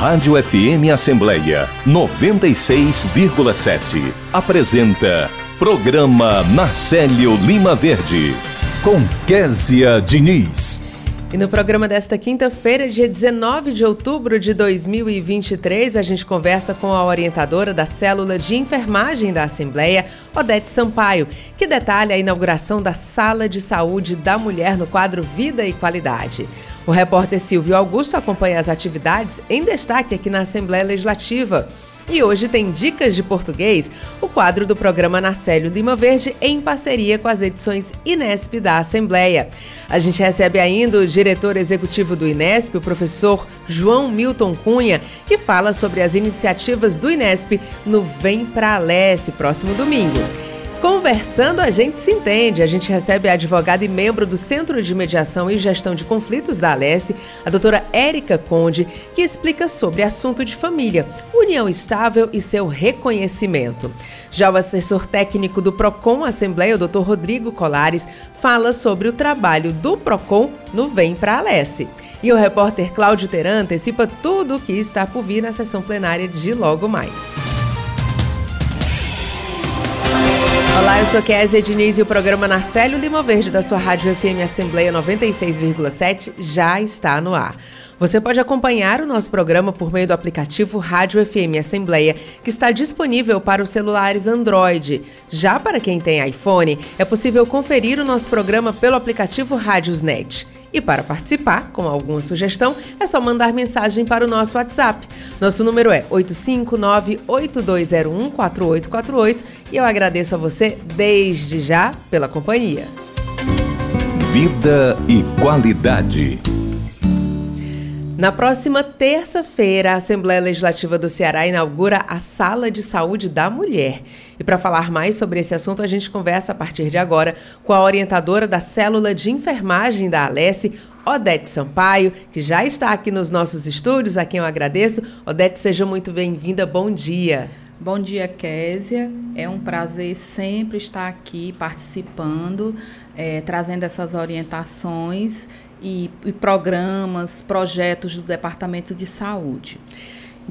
Rádio FM Assembleia 96,7 apresenta Programa Marcelo Lima Verde com Késia Diniz. E no programa desta quinta-feira, dia 19 de outubro de 2023, a gente conversa com a orientadora da Célula de Enfermagem da Assembleia, Odete Sampaio, que detalha a inauguração da Sala de Saúde da Mulher no quadro Vida e Qualidade. O repórter Silvio Augusto acompanha as atividades em destaque aqui na Assembleia Legislativa. E hoje tem Dicas de Português, o quadro do programa Narcélio Lima Verde, em parceria com as edições Inesp da Assembleia. A gente recebe ainda o diretor executivo do Inesp, o professor João Milton Cunha, que fala sobre as iniciativas do Inesp no Vem Pra Alesse, próximo domingo. Conversando, a gente se entende. A gente recebe a advogada e membro do Centro de Mediação e Gestão de Conflitos da Alesse, a doutora Érica Conde, que explica sobre assunto de família, união estável e seu reconhecimento. Já o assessor técnico do PROCON Assembleia, o doutor Rodrigo Colares, fala sobre o trabalho do PROCON no Vem para Alesse. E o repórter Cláudio Teran antecipa tudo o que está por vir na sessão plenária de logo mais. Olá, eu sou Kézia Diniz e o programa Narcélio Lima Verde da sua Rádio FM Assembleia 96,7 já está no ar. Você pode acompanhar o nosso programa por meio do aplicativo Rádio FM Assembleia, que está disponível para os celulares Android. Já para quem tem iPhone, é possível conferir o nosso programa pelo aplicativo Rádiosnet. E para participar, com alguma sugestão, é só mandar mensagem para o nosso WhatsApp. Nosso número é 859-8201-4848 e eu agradeço a você desde já pela companhia. Vida e qualidade. Na próxima terça-feira, a Assembleia Legislativa do Ceará inaugura a Sala de Saúde da Mulher. E para falar mais sobre esse assunto, a gente conversa a partir de agora com a orientadora da Célula de Enfermagem da Alesse, Odete Sampaio, que já está aqui nos nossos estúdios, a quem eu agradeço. Odete, seja muito bem-vinda. Bom dia. Bom dia, Késia. É um prazer sempre estar aqui participando, é, trazendo essas orientações e, e programas, projetos do Departamento de Saúde.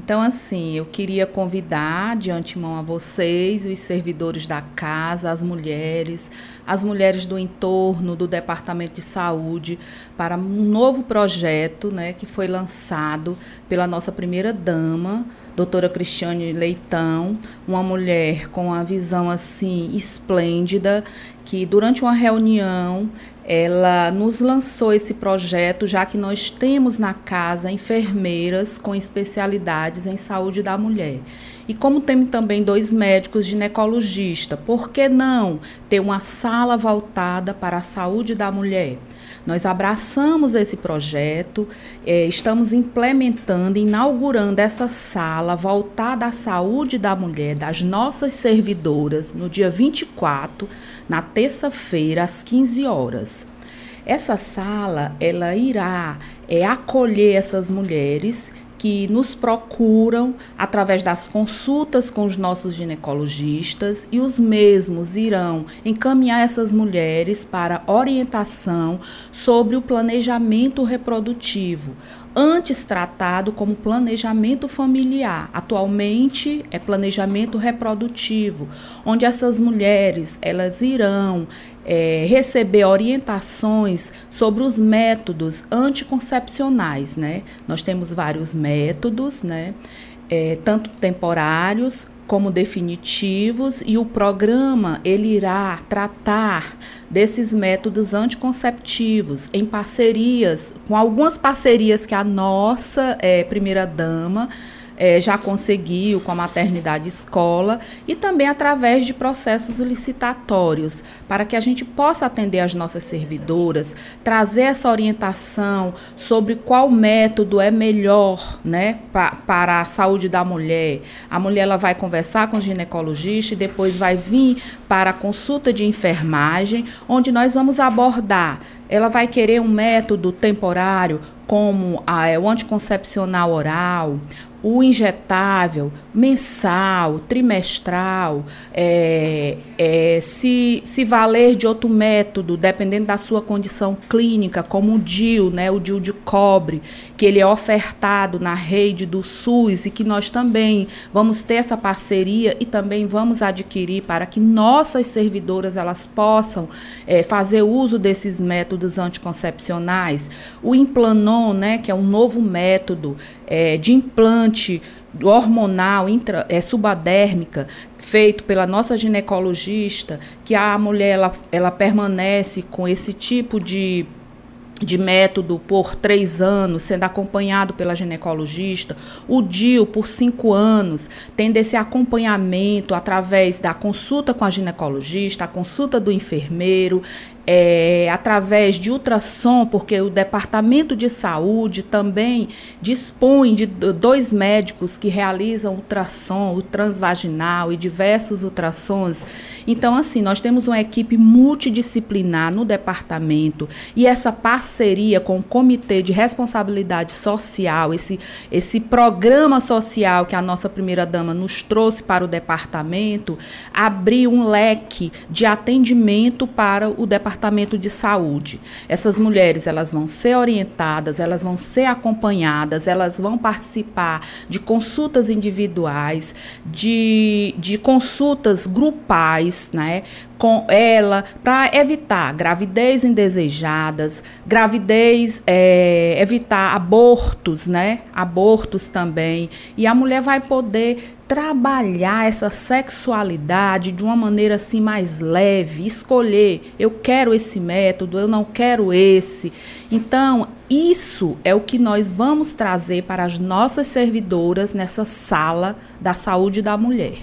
Então, assim, eu queria convidar de antemão a vocês, os servidores da casa, as mulheres, as mulheres do entorno do Departamento de Saúde, para um novo projeto né, que foi lançado pela nossa primeira dama, doutora Cristiane Leitão, uma mulher com uma visão assim esplêndida, que durante uma reunião ela nos lançou esse projeto, já que nós temos na casa enfermeiras com especialidades em saúde da mulher. E como temos também dois médicos ginecologistas, por que não ter uma sala voltada para a saúde da mulher? Nós abraçamos esse projeto, é, estamos implementando, inaugurando essa sala voltada à saúde da mulher, das nossas servidoras, no dia 24, na terça-feira, às 15 horas. Essa sala, ela irá é, acolher essas mulheres que nos procuram através das consultas com os nossos ginecologistas e os mesmos irão encaminhar essas mulheres para orientação sobre o planejamento reprodutivo, antes tratado como planejamento familiar. Atualmente é planejamento reprodutivo, onde essas mulheres elas irão é, receber orientações sobre os métodos anticoncepcionais, né? Nós temos vários métodos, né? É, tanto temporários como definitivos e o programa ele irá tratar desses métodos anticonceptivos em parcerias com algumas parcerias que a nossa é, primeira dama é, já conseguiu com a maternidade escola e também através de processos licitatórios, para que a gente possa atender as nossas servidoras, trazer essa orientação sobre qual método é melhor né, pa, para a saúde da mulher. A mulher ela vai conversar com o ginecologista e depois vai vir para a consulta de enfermagem, onde nós vamos abordar. Ela vai querer um método temporário, como a, é, o anticoncepcional oral, o injetável, mensal, trimestral, é, é, se, se valer de outro método, dependendo da sua condição clínica, como o DIL, né, o DIL de cobre, que ele é ofertado na rede do SUS e que nós também vamos ter essa parceria e também vamos adquirir para que nossas servidoras elas possam é, fazer uso desses métodos anticoncepcionais. O Implanon, né, que é um novo método é, de implante hormonal intra, é, subadérmica feito pela nossa ginecologista, que a mulher ela, ela permanece com esse tipo de de método por três anos, sendo acompanhado pela ginecologista, o DIL por cinco anos, tendo esse acompanhamento através da consulta com a ginecologista, a consulta do enfermeiro, é, através de ultrassom, porque o Departamento de Saúde também dispõe de dois médicos que realizam ultrassom, o transvaginal e diversos ultrassons. Então, assim, nós temos uma equipe multidisciplinar no departamento e essa parceria com o Comitê de Responsabilidade Social, esse, esse programa social que a nossa primeira-dama nos trouxe para o departamento, abriu um leque de atendimento para o departamento departamento de saúde. Essas mulheres, elas vão ser orientadas, elas vão ser acompanhadas, elas vão participar de consultas individuais, de, de consultas grupais, né? Com ela para evitar gravidez indesejadas, gravidez, é, evitar abortos, né? Abortos também. E a mulher vai poder trabalhar essa sexualidade de uma maneira assim mais leve, escolher, eu quero esse método, eu não quero esse. Então, isso é o que nós vamos trazer para as nossas servidoras nessa sala da saúde da mulher.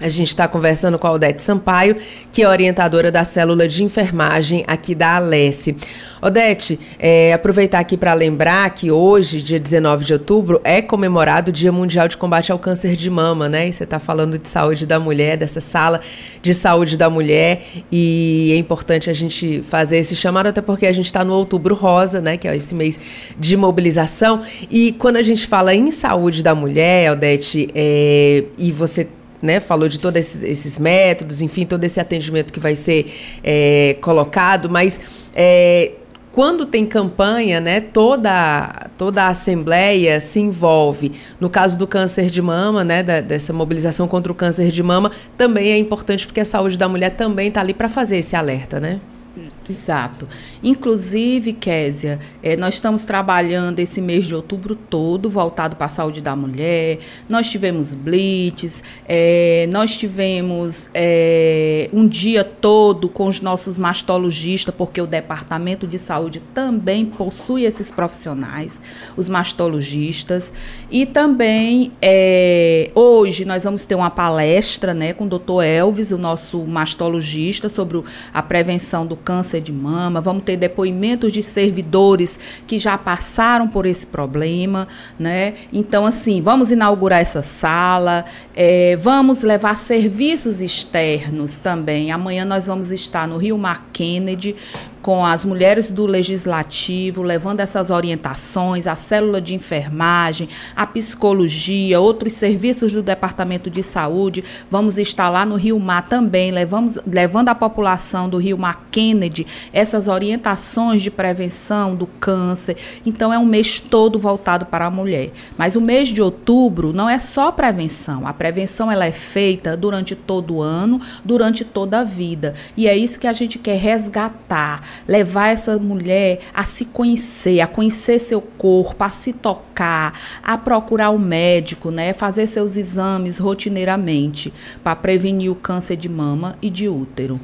A gente está conversando com a Odete Sampaio, que é orientadora da célula de enfermagem aqui da Alesse. Odete, é, aproveitar aqui para lembrar que hoje, dia 19 de outubro, é comemorado o Dia Mundial de Combate ao Câncer de Mama, né? E você está falando de saúde da mulher, dessa sala de saúde da mulher, e é importante a gente fazer esse chamado, até porque a gente está no Outubro Rosa, né? Que é esse mês de mobilização. E quando a gente fala em saúde da mulher, Odete, é, e você né, falou de todos esses, esses, métodos, enfim, todo esse atendimento que vai ser é, colocado, mas é, quando tem campanha, né, toda, toda a Assembleia se envolve. No caso do câncer de mama, né, da, dessa mobilização contra o câncer de mama, também é importante porque a saúde da mulher também está ali para fazer esse alerta, né? Exato. Inclusive, Késia, é, nós estamos trabalhando esse mês de outubro todo voltado para a saúde da mulher. Nós tivemos blitz, é, nós tivemos é, um dia todo com os nossos mastologistas, porque o Departamento de Saúde também possui esses profissionais, os mastologistas. E também, hoje, nós vamos ter uma palestra né, com o doutor Elvis, o nosso mastologista, sobre a prevenção do câncer de mama, vamos ter depoimentos de servidores que já passaram por esse problema, né? Então, assim, vamos inaugurar essa sala, é, vamos levar serviços externos também. Amanhã nós vamos estar no Rio Mar Kennedy com as mulheres do legislativo, levando essas orientações, a célula de enfermagem, a psicologia, outros serviços do Departamento de Saúde. Vamos estar lá no Rio Mar também, levamos, levando a população do Rio Mar Kennedy essas orientações de prevenção do câncer. Então é um mês todo voltado para a mulher. Mas o mês de outubro não é só prevenção. A prevenção ela é feita durante todo o ano, durante toda a vida. E é isso que a gente quer resgatar levar essa mulher a se conhecer, a conhecer seu corpo, a se tocar, a procurar o médico, né, fazer seus exames rotineiramente para prevenir o câncer de mama e de útero.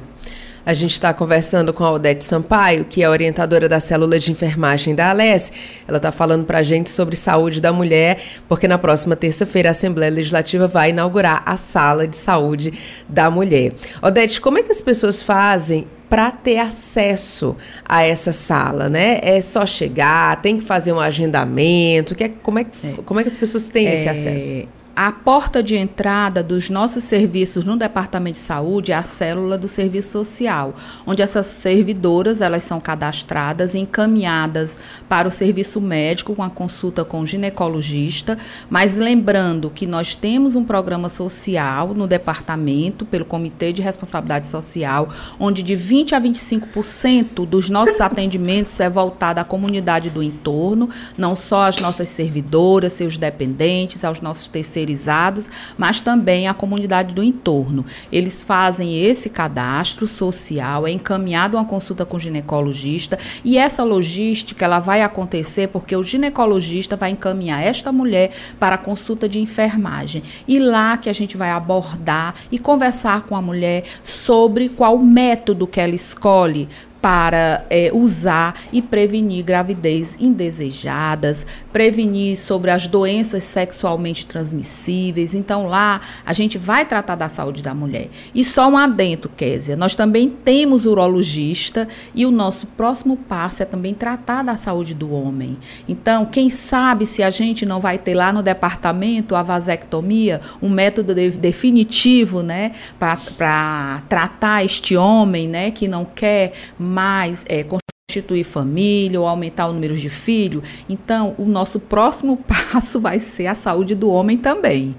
A gente está conversando com a Odete Sampaio, que é orientadora da célula de enfermagem da Alesse. Ela está falando para a gente sobre saúde da mulher, porque na próxima terça-feira a Assembleia Legislativa vai inaugurar a sala de saúde da mulher. Odete, como é que as pessoas fazem para ter acesso a essa sala, né? É só chegar, tem que fazer um agendamento, que é, como, é, é. como é que as pessoas têm é, esse acesso? A porta de entrada dos nossos serviços no Departamento de Saúde é a célula do Serviço Social, onde essas servidoras elas são cadastradas encaminhadas para o serviço médico com a consulta com o ginecologista, mas lembrando que nós temos um programa social no departamento pelo Comitê de Responsabilidade Social, onde de 20 a 25% dos nossos atendimentos é voltado à comunidade do entorno, não só às nossas servidoras, seus dependentes, aos nossos terceirizados, mas também à comunidade do entorno. Eles fazem esse cadastro social, é encaminhado a uma consulta com o ginecologista e essa logística ela vai acontecer porque o ginecologista vai encaminhar esta mulher para a consulta de enfermagem. E lá que a gente vai abordar e conversar com a mulher sobre qual método que ela escolhe para é, usar e prevenir gravidez indesejadas, prevenir sobre as doenças sexualmente transmissíveis. Então, lá a gente vai tratar da saúde da mulher. E só um adentro, Késia, nós também temos urologista e o nosso próximo passo é também tratar da saúde do homem. Então, quem sabe se a gente não vai ter lá no departamento a vasectomia, um método de, definitivo, né, para tratar este homem, né, que não quer mais é, constituir família ou aumentar o número de filhos. Então, o nosso próximo passo vai ser a saúde do homem também.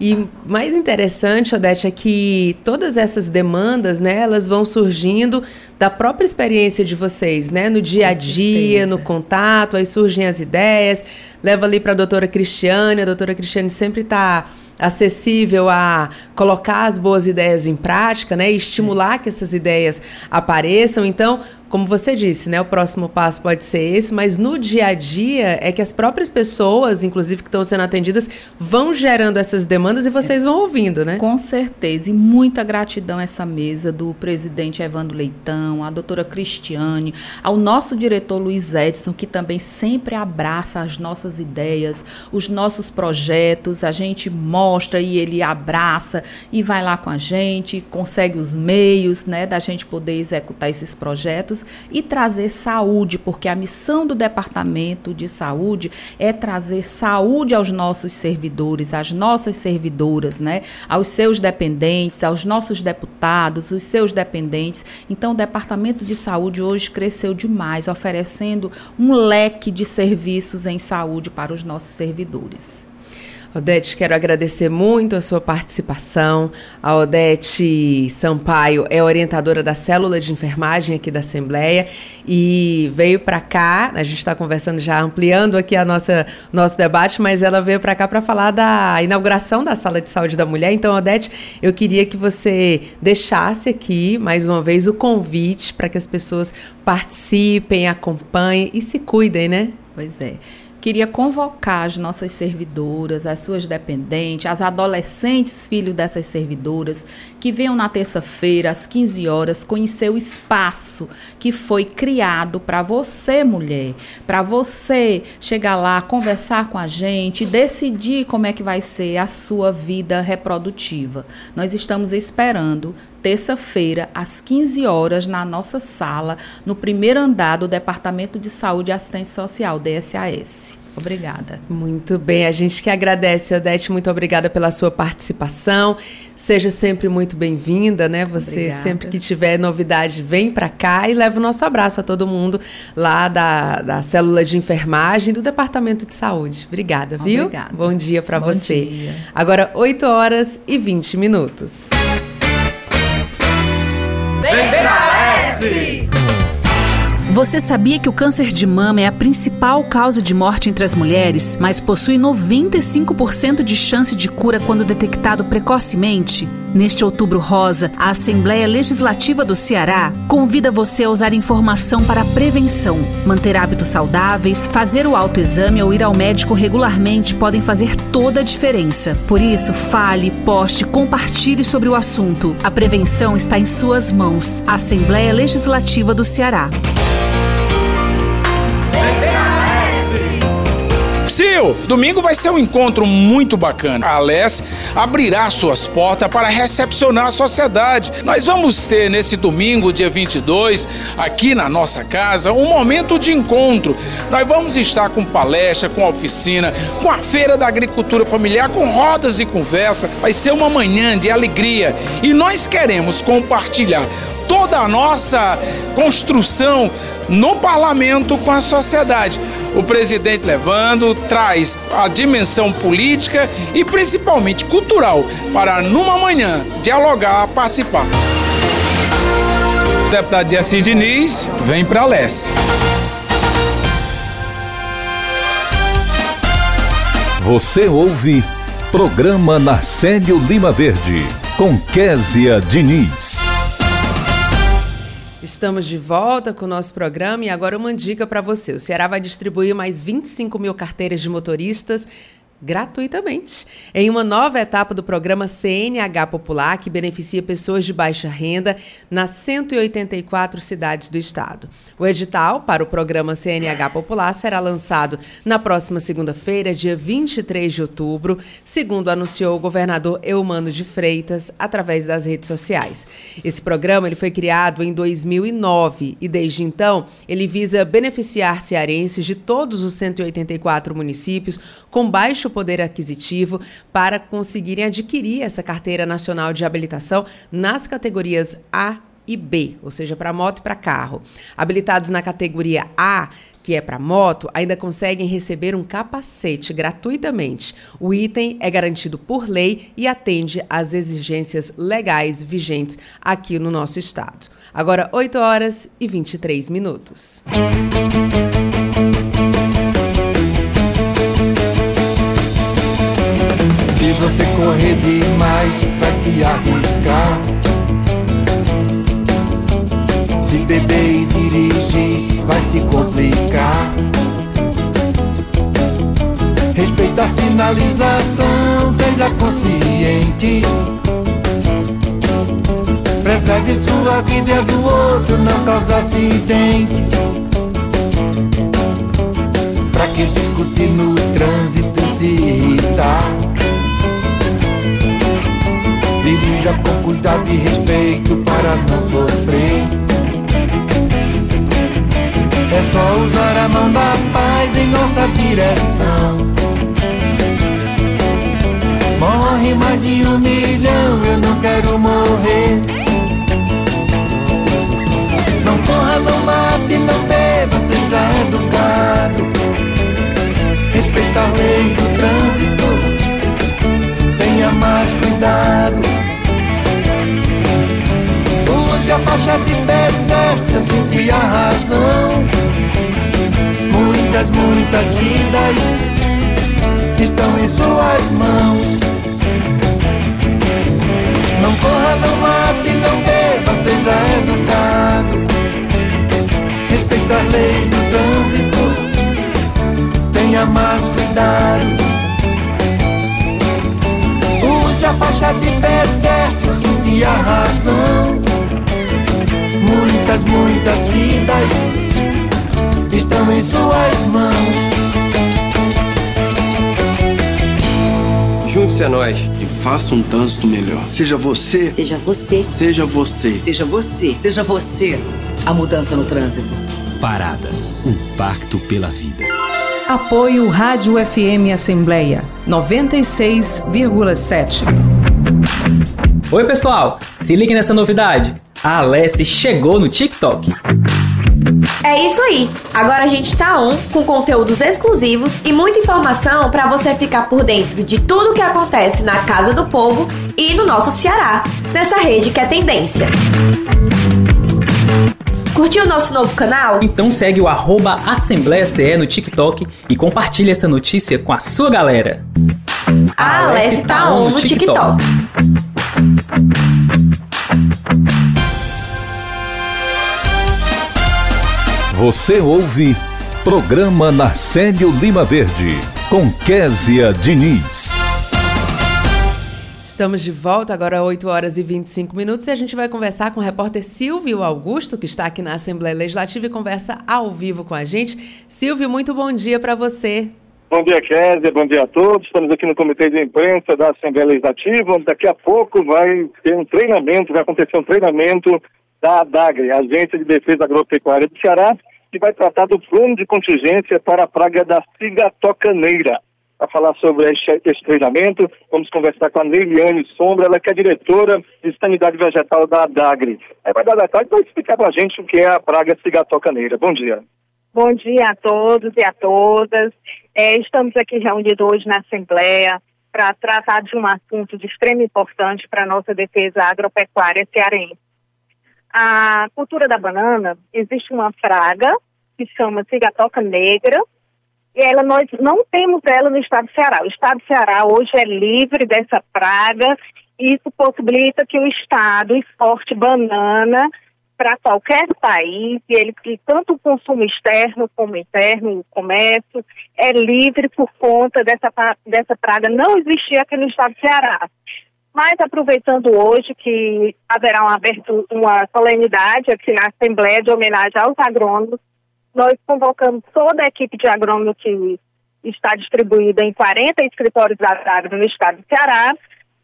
E mais interessante, Odete, é que todas essas demandas, né, elas vão surgindo da própria experiência de vocês, né, no dia a dia, no contato, aí surgem as ideias, leva ali para a doutora Cristiane, a doutora Cristiane sempre está acessível a colocar as boas ideias em prática, né, e estimular que essas ideias apareçam. Então, como você disse, né, o próximo passo pode ser esse, mas no dia a dia é que as próprias pessoas, inclusive que estão sendo atendidas, vão gerando essas demandas e vocês vão ouvindo, né? Com certeza. E muita gratidão a essa mesa do presidente Evandro Leitão, a doutora Cristiane, ao nosso diretor Luiz Edson, que também sempre abraça as nossas ideias, os nossos projetos, a gente mostra e ele abraça e vai lá com a gente, consegue os meios, né, da gente poder executar esses projetos e trazer saúde, porque a missão do Departamento de Saúde é trazer saúde aos nossos servidores, às nossas servidoras, né? aos seus dependentes, aos nossos deputados, os seus dependentes. Então, o Departamento de Saúde hoje cresceu demais, oferecendo um leque de serviços em saúde para os nossos servidores. Odete, quero agradecer muito a sua participação. A Odete Sampaio é orientadora da célula de enfermagem aqui da Assembleia e veio para cá. A gente está conversando já, ampliando aqui a nossa nosso debate, mas ela veio para cá para falar da inauguração da Sala de Saúde da Mulher. Então, Odete, eu queria que você deixasse aqui mais uma vez o convite para que as pessoas participem, acompanhem e se cuidem, né? Pois é queria convocar as nossas servidoras, as suas dependentes, as adolescentes filhos dessas servidoras, que venham na terça-feira, às 15 horas, conhecer o espaço que foi criado para você, mulher, para você chegar lá, conversar com a gente, decidir como é que vai ser a sua vida reprodutiva. Nós estamos esperando terça-feira, às 15 horas, na nossa sala, no primeiro andar do Departamento de Saúde e Assistência Social, DSAS. Obrigada. Muito bem, a gente que agradece, Odete, muito obrigada pela sua participação. Seja sempre muito bem-vinda, né? Você obrigada. sempre que tiver novidade, vem para cá e leva o nosso abraço a todo mundo lá da, da célula de enfermagem do Departamento de Saúde. Obrigada, viu? Obrigada. Bom dia para você. Dia. Agora, 8 horas e 20 minutos. Você sabia que o câncer de mama é a principal causa de morte entre as mulheres, mas possui 95% de chance de cura quando detectado precocemente? Neste outubro rosa, a Assembleia Legislativa do Ceará convida você a usar informação para prevenção. Manter hábitos saudáveis, fazer o autoexame ou ir ao médico regularmente podem fazer toda a diferença. Por isso, fale, poste, compartilhe sobre o assunto. A prevenção está em suas mãos. Assembleia Legislativa do Ceará. Marcio, domingo vai ser um encontro muito bacana. A Alesse abrirá suas portas para recepcionar a sociedade. Nós vamos ter nesse domingo, dia 22, aqui na nossa casa, um momento de encontro. Nós vamos estar com palestra, com oficina, com a feira da agricultura familiar, com rodas de conversa. Vai ser uma manhã de alegria e nós queremos compartilhar toda a nossa construção no parlamento com a sociedade. O presidente levando traz a dimensão política e principalmente cultural para numa manhã dialogar, participar. O deputado Jesse Diniz vem para Leste. Você ouve Programa Narcélio Lima Verde com Késia Diniz. Estamos de volta com o nosso programa e agora uma dica para você. O Ceará vai distribuir mais 25 mil carteiras de motoristas gratuitamente, em uma nova etapa do programa CNH Popular, que beneficia pessoas de baixa renda nas 184 cidades do estado. O edital para o programa CNH Popular será lançado na próxima segunda-feira, dia 23 de outubro, segundo anunciou o governador Eumano de Freitas através das redes sociais. Esse programa ele foi criado em 2009 e desde então ele visa beneficiar cearenses de todos os 184 municípios com baixo poder aquisitivo para conseguirem adquirir essa carteira nacional de habilitação nas categorias A e B, ou seja, para moto e para carro. Habilitados na categoria A, que é para moto, ainda conseguem receber um capacete gratuitamente. O item é garantido por lei e atende às exigências legais vigentes aqui no nosso estado. Agora, 8 horas e 23 minutos. Você correr demais, vai se arriscar. Se beber e dirigir, vai se complicar. Respeita a sinalização, seja consciente. Preserve sua vida e a do outro, não cause acidente. Pra que discutir no trânsito se irritar? Com cuidado e respeito para não sofrer. É só usar a mão da paz em nossa direção. Morre mais de um milhão, eu não quero morrer. Não corra, não mate, não beba, seja educado. Respeita as leis do trânsito, tenha mais cuidado a faixa de pedestre, sentir a razão. Muitas, muitas vidas estão em suas mãos. Não corra, não mate, não beba, seja educado. Respeita as leis do trânsito, tenha mais cuidado. Use a faixa de pedestre, sentir a razão muitas, muitas vidas estão em suas mãos. Junte-se a nós e faça um trânsito melhor. Seja você. Seja você. Seja você. Seja você. Seja você. A mudança no trânsito. Parada. Um pacto pela vida. Apoio Rádio FM Assembleia 96,7. Oi, pessoal. Se ligue nessa novidade a Alessi chegou no TikTok. É isso aí. Agora a gente tá on com conteúdos exclusivos e muita informação para você ficar por dentro de tudo o que acontece na Casa do Povo e no nosso Ceará, nessa rede que é tendência. Curtiu o nosso novo canal? Então segue o arroba Assembleia CE no TikTok e compartilhe essa notícia com a sua galera. A Alessi tá on no TikTok. Você ouve Programa Narcélio Lima Verde, com Késia Diniz. Estamos de volta, agora 8 horas e 25 minutos, e a gente vai conversar com o repórter Silvio Augusto, que está aqui na Assembleia Legislativa e conversa ao vivo com a gente. Silvio, muito bom dia para você. Bom dia, Kézia, bom dia a todos. Estamos aqui no Comitê de Imprensa da Assembleia Legislativa, onde daqui a pouco vai ter um treinamento, vai acontecer um treinamento da ADAGRE, Agência de Defesa Agropecuária do Ceará, que vai tratar do plano de contingência para a praga da cigatocaneira. Para falar sobre esse treinamento, vamos conversar com a Neiliane Sombra, ela que é diretora de Sanidade Vegetal da ADAGRE. Aí vai dar detalhes para explicar para a gente o que é a praga cigatocaneira. Bom dia. Bom dia a todos e a todas. É, estamos aqui reunidos hoje na Assembleia para tratar de um assunto de extrema importância para a nossa defesa agropecuária cearense. A cultura da banana, existe uma praga que chama cigatoca negra, e ela, nós não temos ela no estado do Ceará. O estado do Ceará hoje é livre dessa praga, e isso possibilita que o estado exporte banana para qualquer país, e ele que tanto o consumo externo como interno, o comércio, é livre por conta dessa, dessa praga não existir aqui no estado do Ceará. Mas aproveitando hoje que haverá uma, abertura, uma solenidade aqui na Assembleia de homenagem aos agrônomos, nós convocamos toda a equipe de agrônomos que está distribuída em 40 escritórios da agro no estado do Ceará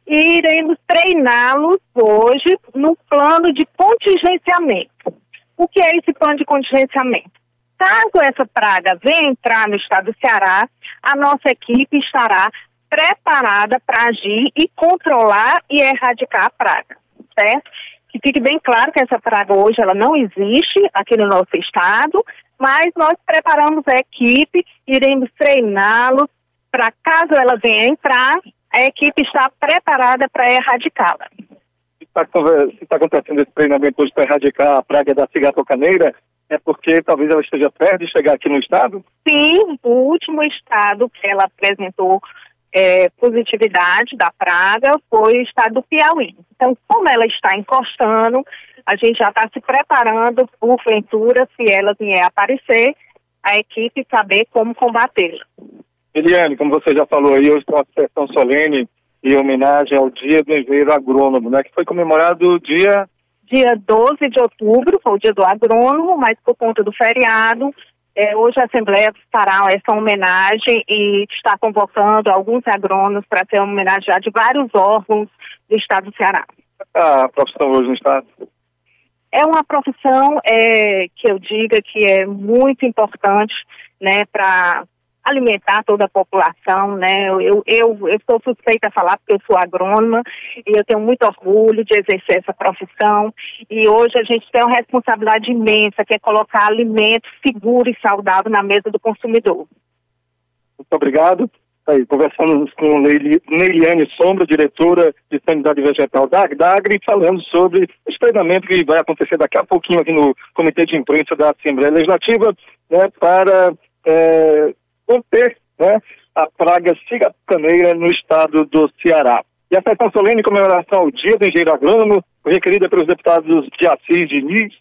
e iremos treiná-los hoje no plano de contingenciamento. O que é esse plano de contingenciamento? Caso essa praga venha entrar no estado do Ceará, a nossa equipe estará preparada para agir e controlar e erradicar a praga, certo? Que fique bem claro que essa praga hoje ela não existe aqui no nosso estado, mas nós preparamos a equipe, iremos treiná-los para caso ela venha entrar, a equipe está preparada para erradicá-la. Está tá acontecendo esse treinamento hoje para erradicar a praga da cigatocaneira, é porque talvez ela esteja perto de chegar aqui no estado? Sim, o último estado que ela apresentou é, positividade da praga foi o estado do Piauí. Então, como ela está encostando, a gente já está se preparando, por ventura, se ela vier aparecer, a equipe saber como combatê-la. Eliane, como você já falou aí, hoje tem uma sessão solene em homenagem ao Dia do Engenheiro Agrônomo, né? Que foi comemorado dia... Dia 12 de outubro, foi o dia do agrônomo, mas por conta do feriado, é, hoje a Assembleia fará essa homenagem e está convocando alguns agrônomos para ter uma homenagem de vários órgãos do Estado do Ceará. A profissão hoje no Estado? É uma profissão é, que eu diga que é muito importante né, para alimentar toda a população, né? Eu, eu, eu sou suspeita a falar porque eu sou agrônoma e eu tenho muito orgulho de exercer essa profissão e hoje a gente tem uma responsabilidade imensa que é colocar alimento seguro e saudável na mesa do consumidor. Muito obrigado. Tá aí, conversamos com Neiliane Sombra, diretora de Sanidade Vegetal da Agdagre, falando sobre esse treinamento que vai acontecer daqui a pouquinho aqui no Comitê de Imprensa da Assembleia Legislativa, né, para é, conter né, a praga cigatocaneira no estado do Ceará. E a sessão solene em comemoração ao Dia do Engenheiro Agrônomo requerida pelos deputados de Assis Diniz,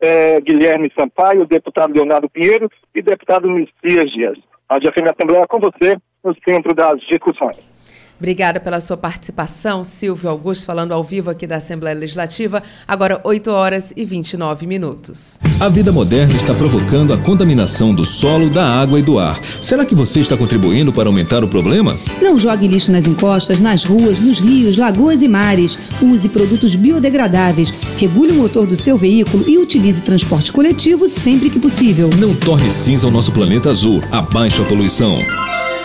eh, Guilherme Sampaio, deputado Leonardo Pinheiro e deputado Messias Dias. A DFM Assembleia com você no centro das discussões. Obrigada pela sua participação, Silvio Augusto, falando ao vivo aqui da Assembleia Legislativa, agora 8 horas e 29 minutos. A vida moderna está provocando a contaminação do solo, da água e do ar. Será que você está contribuindo para aumentar o problema? Não jogue lixo nas encostas, nas ruas, nos rios, lagoas e mares. Use produtos biodegradáveis. Regule o motor do seu veículo e utilize transporte coletivo sempre que possível. Não torne cinza o nosso planeta azul. Abaixe a poluição.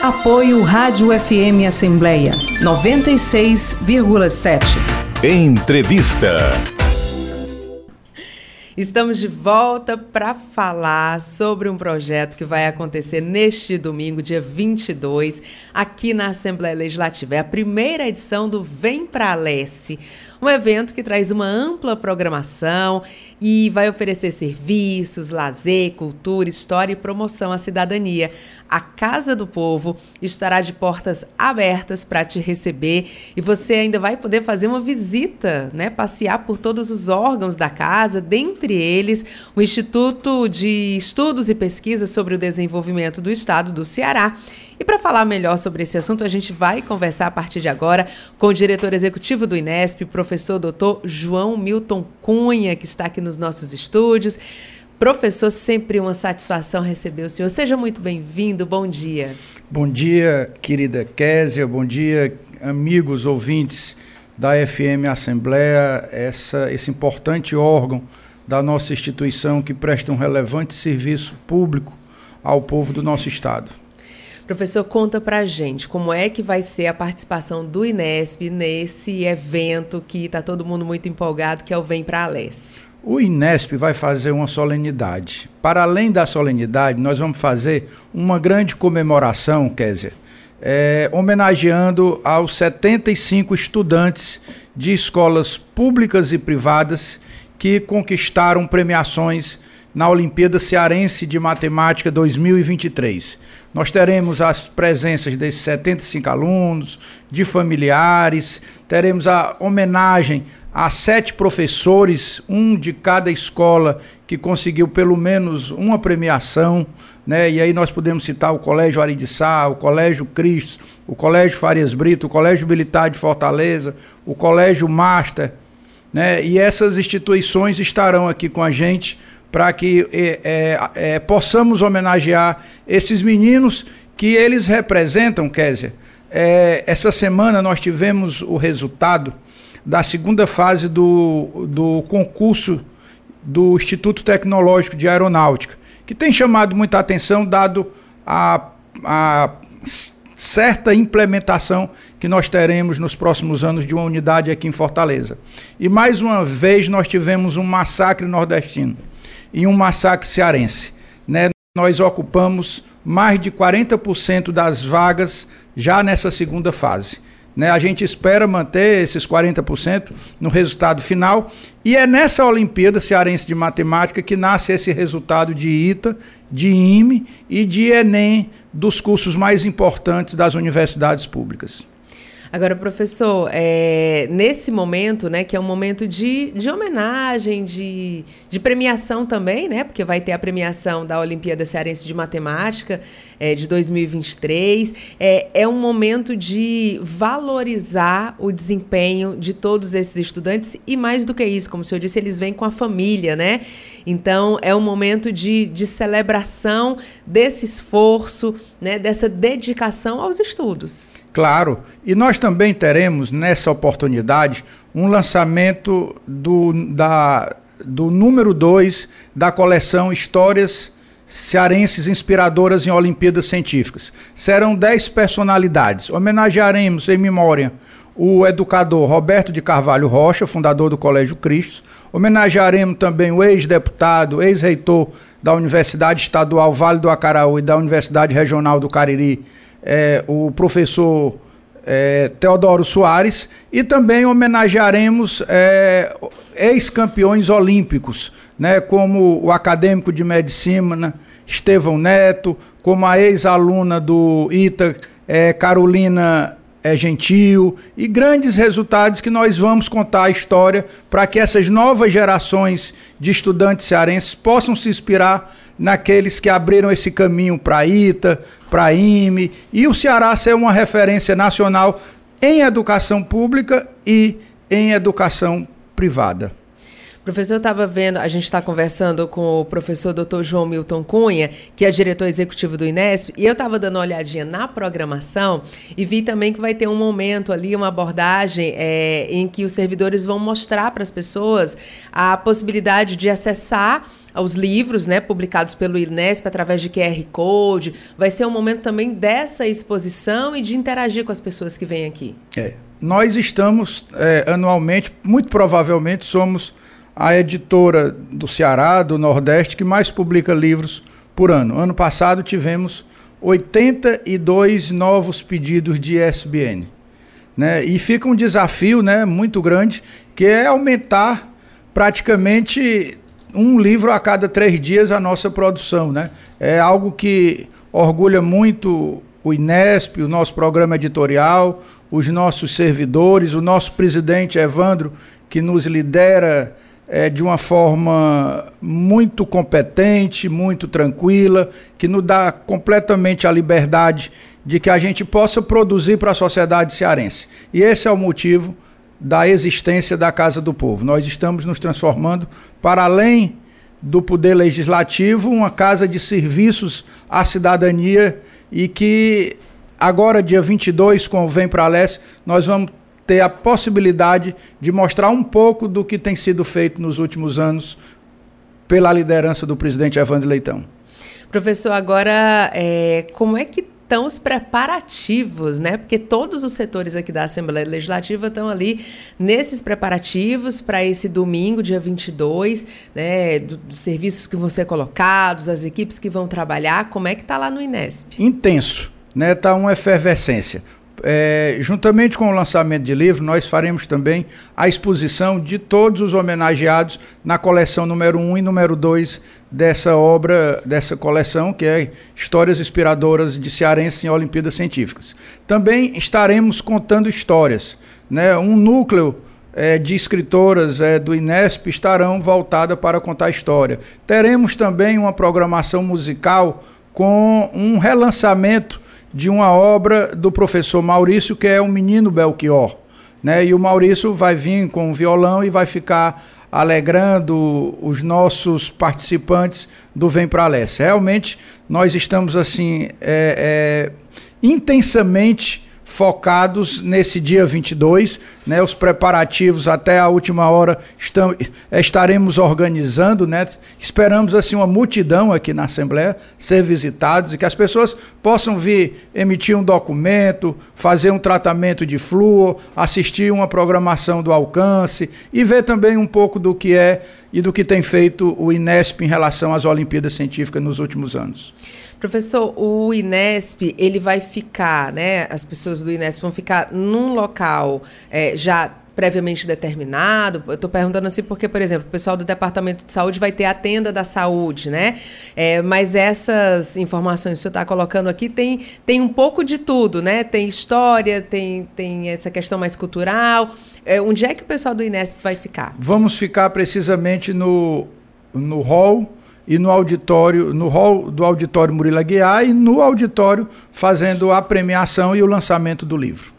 Apoio Rádio FM Assembleia 96,7. Entrevista. Estamos de volta para falar sobre um projeto que vai acontecer neste domingo, dia 22, aqui na Assembleia Legislativa. É a primeira edição do Vem Pra Alesse, um evento que traz uma ampla programação e vai oferecer serviços, lazer, cultura, história e promoção à cidadania. A Casa do Povo estará de portas abertas para te receber e você ainda vai poder fazer uma visita, né, passear por todos os órgãos da casa, dentre eles o Instituto de Estudos e Pesquisas sobre o Desenvolvimento do Estado do Ceará. E para falar melhor sobre esse assunto, a gente vai conversar a partir de agora com o diretor executivo do INESP, professor doutor João Milton Cunha, que está aqui nos nossos estúdios. Professor, sempre uma satisfação receber o senhor. Seja muito bem-vindo, bom dia. Bom dia, querida Késia, bom dia, amigos ouvintes da FM Assembleia, essa, esse importante órgão da nossa instituição que presta um relevante serviço público ao povo do nosso Estado. Professor, conta pra gente como é que vai ser a participação do Inesp nesse evento que está todo mundo muito empolgado, que é o Vem Pra Alesse. O Inesp vai fazer uma solenidade. Para além da solenidade, nós vamos fazer uma grande comemoração, Kézia, é, homenageando aos 75 estudantes de escolas públicas e privadas que conquistaram premiações na Olimpíada Cearense de Matemática 2023. Nós teremos as presenças desses 75 alunos, de familiares, teremos a homenagem a sete professores, um de cada escola que conseguiu pelo menos uma premiação, né? E aí nós podemos citar o Colégio Aridiçá, o Colégio Cristo, o Colégio Farias Brito, o Colégio Militar de Fortaleza, o Colégio Master, né? E essas instituições estarão aqui com a gente para que é, é, é, possamos homenagear esses meninos que eles representam, Kézia. É, essa semana nós tivemos o resultado da segunda fase do, do concurso do Instituto Tecnológico de Aeronáutica, que tem chamado muita atenção, dado a, a certa implementação que nós teremos nos próximos anos de uma unidade aqui em Fortaleza. E mais uma vez nós tivemos um massacre nordestino e um massacre cearense. Né? Nós ocupamos mais de 40% das vagas já nessa segunda fase. Né? A gente espera manter esses 40% no resultado final. E é nessa Olimpíada Cearense de Matemática que nasce esse resultado de ITA, de IME e de ENEM dos cursos mais importantes das universidades públicas. Agora, professor, é, nesse momento, né, que é um momento de, de homenagem, de, de premiação também, né, porque vai ter a premiação da Olimpíada Cearense de Matemática é, de 2023, é, é um momento de valorizar o desempenho de todos esses estudantes e mais do que isso, como o senhor disse, eles vêm com a família, né? Então, é um momento de, de celebração desse esforço, né, dessa dedicação aos estudos. Claro, e nós também teremos nessa oportunidade um lançamento do, da, do número 2 da coleção Histórias Cearenses Inspiradoras em Olimpíadas Científicas. Serão 10 personalidades. Homenagearemos em memória o educador Roberto de Carvalho Rocha, fundador do Colégio Cristo. Homenagearemos também o ex-deputado, ex-reitor da Universidade Estadual Vale do Acaraú e da Universidade Regional do Cariri, é, o professor é, Teodoro Soares, e também homenagearemos é, ex-campeões olímpicos, né, como o acadêmico de medicina Estevão Neto, como a ex-aluna do ITA, é, Carolina é, Gentil, e grandes resultados que nós vamos contar a história para que essas novas gerações de estudantes cearenses possam se inspirar naqueles que abriram esse caminho para ITA, para IME, e o Ceará ser uma referência nacional em educação pública e em educação privada. Professor, eu estava vendo, a gente está conversando com o professor Dr. João Milton Cunha, que é diretor executivo do Inesp, e eu estava dando uma olhadinha na programação e vi também que vai ter um momento ali, uma abordagem é, em que os servidores vão mostrar para as pessoas a possibilidade de acessar os livros, né, publicados pelo Inesp através de QR Code. Vai ser um momento também dessa exposição e de interagir com as pessoas que vêm aqui. É. Nós estamos é, anualmente, muito provavelmente somos a editora do Ceará, do Nordeste, que mais publica livros por ano. Ano passado tivemos 82 novos pedidos de ISBN. Né? E fica um desafio né, muito grande, que é aumentar praticamente um livro a cada três dias a nossa produção. Né? É algo que orgulha muito o Inesp, o nosso programa editorial, os nossos servidores, o nosso presidente Evandro, que nos lidera é, de uma forma muito competente, muito tranquila, que nos dá completamente a liberdade de que a gente possa produzir para a sociedade cearense. E esse é o motivo da existência da Casa do Povo. Nós estamos nos transformando para além do Poder Legislativo, uma casa de serviços à cidadania e que agora, dia 22, com Vem Pra Leste, nós vamos ter a possibilidade de mostrar um pouco do que tem sido feito nos últimos anos pela liderança do presidente Evandro Leitão. Professor, agora, é, como é que estão os preparativos, né? Porque todos os setores aqui da Assembleia Legislativa estão ali nesses preparativos para esse domingo, dia 22, né? Do, dos serviços que vão ser colocados, as equipes que vão trabalhar. Como é que está lá no Inesp? Intenso, né? Tá uma efervescência. É, juntamente com o lançamento de livro, nós faremos também a exposição de todos os homenageados na coleção número 1 e número 2 dessa obra, dessa coleção, que é Histórias Inspiradoras de Cearense em Olimpíadas Científicas. Também estaremos contando histórias. Né? Um núcleo é, de escritoras é, do Inesp estarão voltadas para contar história. Teremos também uma programação musical com um relançamento de uma obra do professor Maurício, que é o Menino Belchior. Né? E o Maurício vai vir com o violão e vai ficar alegrando os nossos participantes do Vem Pra Leste. Realmente, nós estamos assim, é, é, intensamente focados nesse dia 22, né? Os preparativos até a última hora estão, estaremos organizando, né? Esperamos assim uma multidão aqui na Assembleia ser visitados e que as pessoas possam vir emitir um documento, fazer um tratamento de flúor, assistir uma programação do alcance e ver também um pouco do que é e do que tem feito o Inesp em relação às Olimpíadas Científicas nos últimos anos. Professor, o Inesp, ele vai ficar, né? As pessoas do Inesp vão ficar num local é, já previamente determinado? Eu estou perguntando assim porque, por exemplo, o pessoal do Departamento de Saúde vai ter a tenda da saúde, né? É, mas essas informações que senhor está colocando aqui tem, tem um pouco de tudo, né? Tem história, tem, tem essa questão mais cultural. É, onde é que o pessoal do Inesp vai ficar? Vamos ficar precisamente no, no hall e no auditório, no hall do auditório Murilo Aguiar e no auditório fazendo a premiação e o lançamento do livro.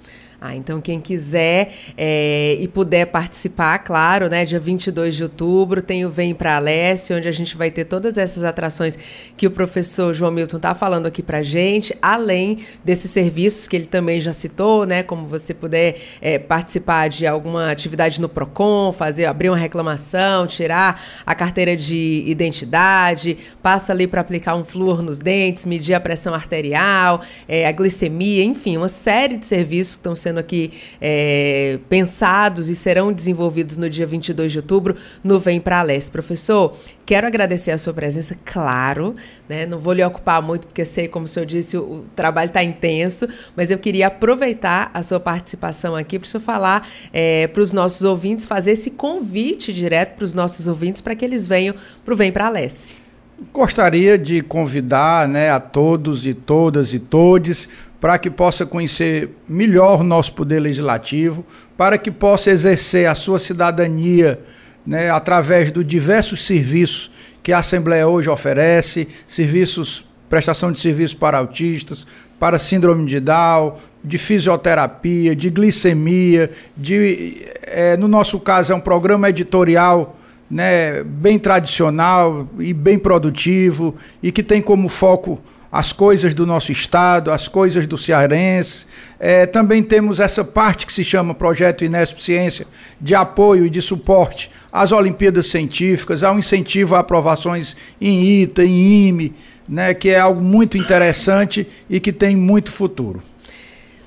Ah, então quem quiser é, e puder participar, claro, né? Dia 22 de outubro tem o Vem para Alessio, onde a gente vai ter todas essas atrações que o professor João Milton está falando aqui para gente, além desses serviços que ele também já citou, né? Como você puder é, participar de alguma atividade no Procon, fazer, abrir uma reclamação, tirar a carteira de identidade, passa ali para aplicar um flúor nos dentes, medir a pressão arterial, é, a glicemia, enfim, uma série de serviços que estão sendo sendo aqui é, pensados e serão desenvolvidos no dia 22 de outubro no Vem para Leste. Professor, quero agradecer a sua presença, claro, né? não vou lhe ocupar muito, porque sei, como o senhor disse, o, trabalho está intenso, mas eu queria aproveitar a sua participação aqui para o senhor falar é, para os nossos ouvintes, fazer esse convite direto para os nossos ouvintes para que eles venham para o Vem para Leste. Gostaria de convidar né, a todos e todas e todes para que possa conhecer melhor o nosso poder legislativo, para que possa exercer a sua cidadania né, através dos diversos serviços que a Assembleia hoje oferece, serviços, prestação de serviços para autistas, para síndrome de Down, de fisioterapia, de glicemia, de, é, no nosso caso é um programa editorial né, bem tradicional e bem produtivo e que tem como foco as coisas do nosso estado, as coisas do cearense. É, também temos essa parte que se chama Projeto Inesp Ciência, de apoio e de suporte às Olimpíadas Científicas, ao incentivo a aprovações em ITA, em IME, né, que é algo muito interessante e que tem muito futuro.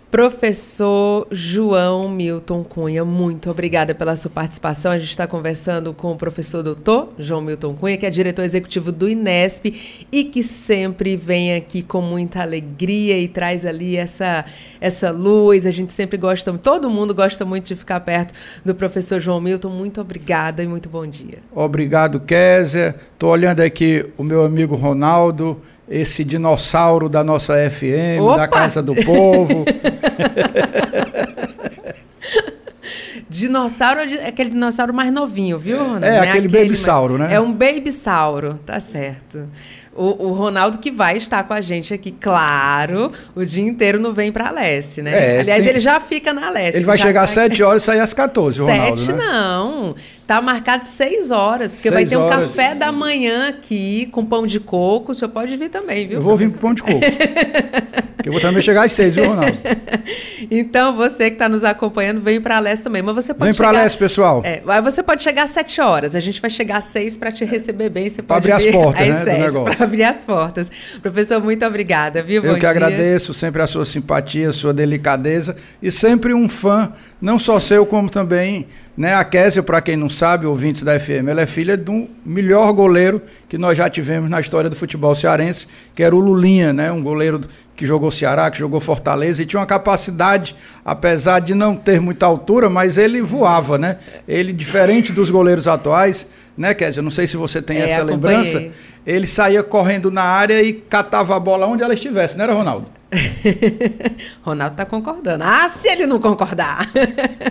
Professor João Milton Cunha, muito obrigada pela sua participação. A gente está conversando com o professor doutor João Milton Cunha, que é diretor executivo do Inesp e que sempre vem aqui com muita alegria e traz ali essa, essa luz. A gente sempre gosta, todo mundo gosta muito de ficar perto do professor João Milton. Muito obrigada e muito bom dia. Obrigado, Kézia. Estou olhando aqui o meu amigo Ronaldo esse dinossauro da nossa FM, Opa! da Casa do Povo. dinossauro é aquele dinossauro mais novinho, viu, Ronaldo? É, é aquele, aquele babysauro, né? É um babysauro, tá certo. O, o, Ronaldo que vai estar com a gente aqui, claro, o dia inteiro não vem para a Alesse, né? É, Aliás, tem... ele já fica na Alesse. Ele vai chegar às 7 horas e sair às 14, 7 Ronaldo, né? não. Tá marcado seis horas, porque Seis vai ter um horas. café da manhã aqui com pão de coco. O senhor pode vir também, viu? Eu vou vir pro pão de coco. Porque eu vou também chegar às seis, viu, Ronaldo? Então, você que está nos acompanhando, vem para a Leste também. Mas você pode Vem pra chegar- Leste, pessoal. É, mas você pode chegar às sete horas. A gente vai chegar às seis para te receber bem. Você pode abrir as portas, né, do negócio. Para abrir as portas. Professor, muito obrigada, viu? Eu Bom que dia. agradeço sempre a sua simpatia, a sua delicadeza e sempre um fã, não só seu, como também né, a Késia, para quem não sabe, ouvintes da FM, ela é filha do melhor goleiro que nós já tivemos na história do futebol cearense, que era o Lulinha, né, um goleiro que jogou Ceará, que jogou Fortaleza e tinha uma capacidade, apesar de não ter muita altura, mas ele voava, né? Ele, diferente dos goleiros atuais, né, Késia? Não sei se você tem É, essa acompanhei. lembrança. Ele saía correndo na área e catava a bola onde ela estivesse, não era, Ronaldo? Ronaldo está concordando. Ah, se ele não concordar!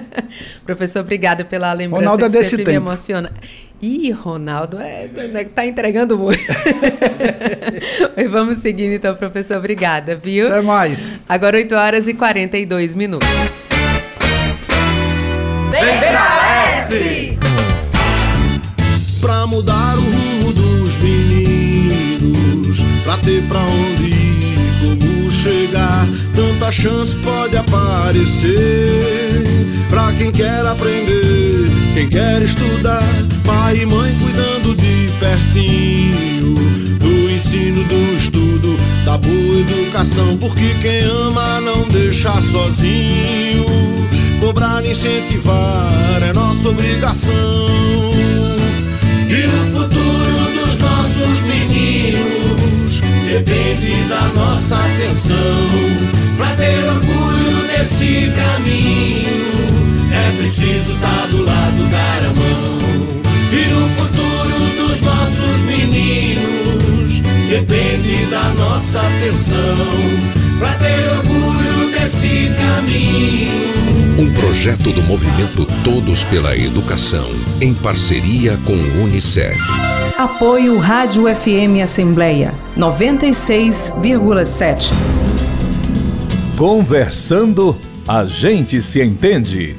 Professor, obrigada pela lembrança Ronaldo é desse tempo. me emociona. Ih, Ronaldo, é, tá entregando muito. Vamos seguindo então, professor. Obrigada, viu? Até mais. Agora 8 horas e 42 minutos. Vem pra Pra mudar o rumo dos meninos, pra ter pra onde ir, como chegar, tanta chance pode aparecer. Pra quem quer aprender, quem quer estudar, pai e mãe cuidando de pertinho, do ensino, do estudo, da boa educação, porque quem ama não deixa sozinho. Cobrar incentivar é nossa obrigação. E o futuro dos nossos meninos depende da nossa atenção. Pra ter orgulho desse caminho, é preciso estar do lado, dar a mão. E o futuro dos nossos meninos depende da nossa atenção. Pra ter orgulho desse caminho. Um projeto do movimento Todos pela Educação, em parceria com o Unicef. Apoio Rádio FM Assembleia 96,7. Conversando, a gente se entende.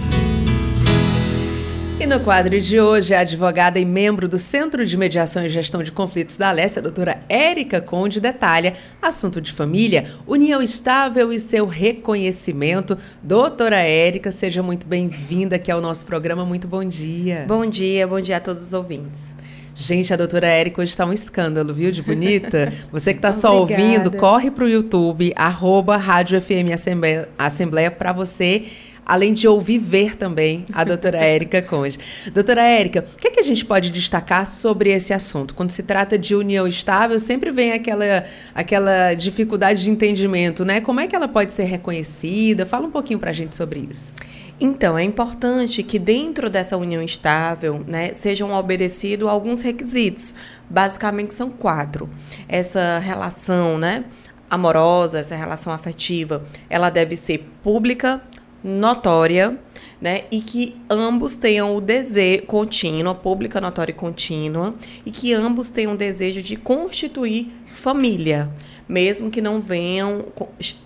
No quadro de hoje, a advogada e membro do Centro de Mediação e Gestão de Conflitos da Alessia, a doutora Érica Conde, detalha assunto de família, união estável e seu reconhecimento. Doutora Érica, seja muito bem-vinda aqui ao nosso programa. Muito bom dia. Bom dia, bom dia a todos os ouvintes. Gente, a doutora Érica hoje está um escândalo, viu, de bonita? Você que está só ouvindo, corre para o YouTube, arroba Rádio FM Assembleia, Assembleia para você, além de ouvir, ver também a doutora Érica Conde. Doutora Érica, o que, é que a gente pode destacar sobre esse assunto? Quando se trata de união estável, sempre vem aquela, aquela dificuldade de entendimento, né? Como é que ela pode ser reconhecida? Fala um pouquinho para a gente sobre isso. Então, é importante que dentro dessa união estável né, sejam obedecidos alguns requisitos. Basicamente, são quatro. Essa relação né, amorosa, essa relação afetiva, ela deve ser pública, notória, né, e que ambos tenham o desejo contínuo, pública, notória e contínua, e que ambos tenham o desejo de constituir família, mesmo que não venham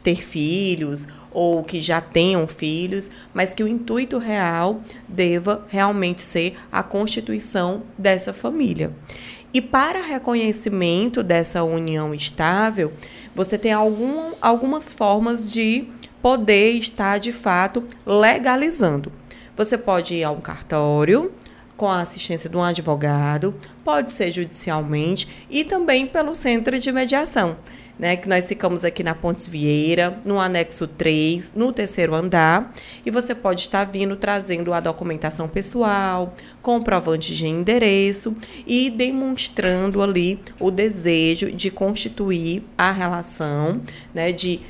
ter filhos ou que já tenham filhos, mas que o intuito real deva realmente ser a constituição dessa família. E para reconhecimento dessa união estável, você tem algum, algumas formas de poder estar de fato legalizando. Você pode ir a um cartório com a assistência de um advogado, pode ser judicialmente e também pelo centro de mediação. Né, que nós ficamos aqui na Pontes Vieira, no anexo 3, no terceiro andar, e você pode estar vindo trazendo a documentação pessoal, comprovante de endereço e demonstrando ali o desejo de constituir a relação, né, de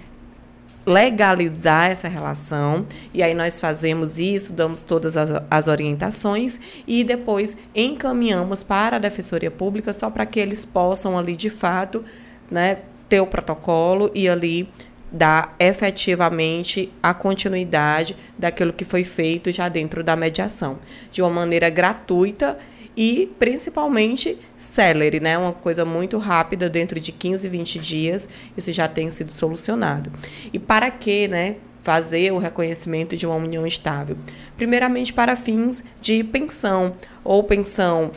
legalizar essa relação. E aí nós fazemos isso, damos todas as, as orientações e depois encaminhamos para a Defensoria Pública só para que eles possam ali de fato, né, ter o protocolo e ali dar efetivamente a continuidade daquilo que foi feito já dentro da mediação, de uma maneira gratuita e principalmente célere, né? Uma coisa muito rápida, dentro de 15, 20 dias, isso já tem sido solucionado. E para que, né? fazer o reconhecimento de uma união estável? Primeiramente para fins de pensão ou pensão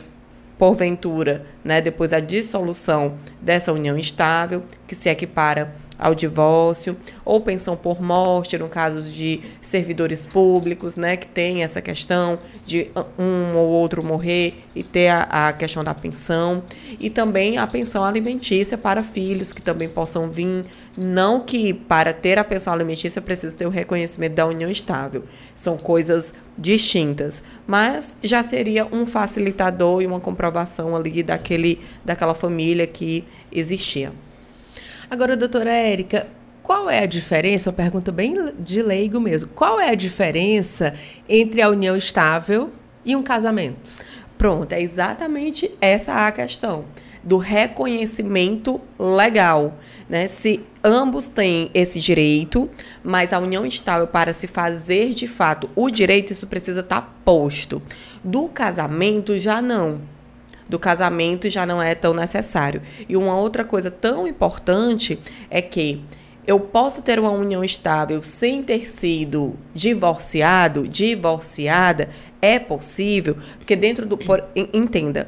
porventura, né, depois da dissolução dessa união estável, que se equipara ao divórcio, ou pensão por morte, no caso de servidores públicos, né, que tem essa questão de um ou outro morrer e ter a, a questão da pensão, e também a pensão alimentícia para filhos que também possam vir, não que para ter a pensão alimentícia precisa ter o reconhecimento da união estável, são coisas distintas, mas já seria um facilitador e uma comprovação ali daquele, daquela família que existia. Agora, doutora Érica, qual é a diferença? Uma pergunta bem de leigo mesmo. Qual é a diferença entre a união estável e um casamento? Pronto, é exatamente essa a questão do reconhecimento legal, né? Se ambos têm esse direito, mas a união estável para se fazer de fato o direito, isso precisa estar tá posto. Do casamento já não do casamento já não é tão necessário. E uma outra coisa tão importante é que eu posso ter uma união estável sem ter sido divorciado, divorciada, é possível, porque dentro do. Por, entenda,